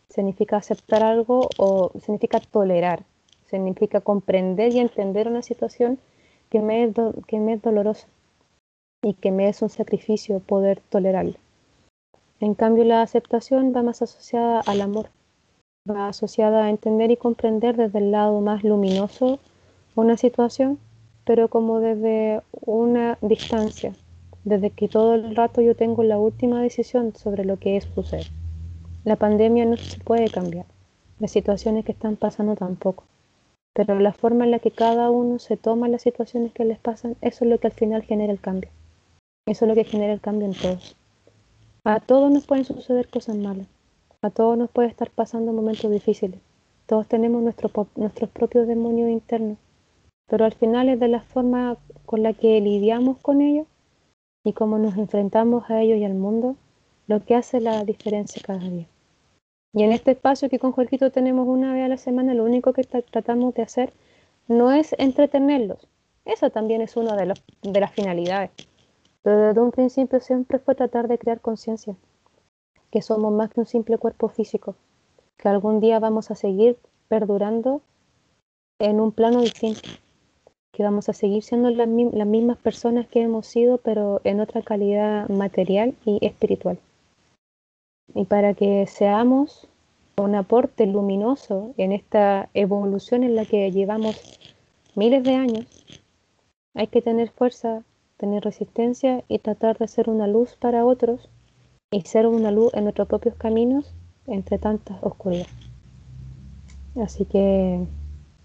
significa aceptar algo o significa tolerar, significa comprender y entender una situación que me es, que me es dolorosa y que me es un sacrificio poder tolerarla. En cambio, la aceptación va más asociada al amor, va asociada a entender y comprender desde el lado más luminoso una situación pero como desde una distancia, desde que todo el rato yo tengo la última decisión sobre lo que es suceder. La pandemia no se puede cambiar, las situaciones que están pasando tampoco, pero la forma en la que cada uno se toma las situaciones que les pasan, eso es lo que al final genera el cambio. Eso es lo que genera el cambio en todos. A todos nos pueden suceder cosas malas, a todos nos puede estar pasando momentos difíciles, todos tenemos nuestros propios demonios internos pero al final es de la forma con la que lidiamos con ellos y cómo nos enfrentamos a ellos y al mundo lo que hace la diferencia cada día. Y en este espacio que con Jorgito tenemos una vez a la semana, lo único que tratamos de hacer no es entretenerlos. Eso también es una de, de las finalidades. Pero desde un principio siempre fue tratar de crear conciencia, que somos más que un simple cuerpo físico, que algún día vamos a seguir perdurando en un plano distinto que vamos a seguir siendo las, mismas personas que hemos sido, pero en otra calidad material y espiritual. Y para que seamos un aporte luminoso en esta evolución en la que llevamos miles de años, hay que tener fuerza, tener resistencia y tratar de ser una luz para otros y ser una luz en nuestros propios caminos entre tantas oscuridades. Así que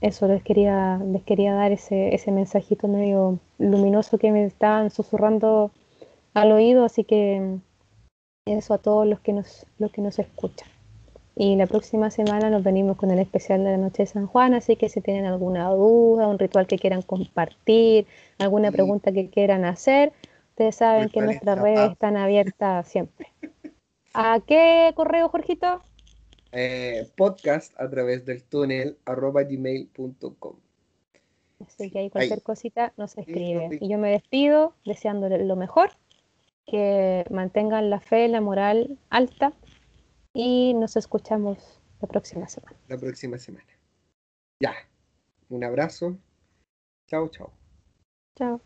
eso les quería, les quería dar ese, ese mensajito medio luminoso que me estaban susurrando al oído, así que eso a todos los que nos, los que nos escuchan. Y la próxima semana nos venimos con el especial de la noche de San Juan, así que si tienen alguna duda, un ritual que quieran compartir, alguna pregunta que quieran hacer, ustedes saben que nuestras redes están abiertas siempre. ¿A qué correo, Jorgito? Eh, podcast a través del túnel arroba gmail.com. Así que ahí cualquier cosita nos escribe. Y yo me despido deseándole lo mejor, que mantengan la fe, la moral alta y nos escuchamos la próxima semana. La próxima semana. Ya. Un abrazo. Chao, chao. Chao.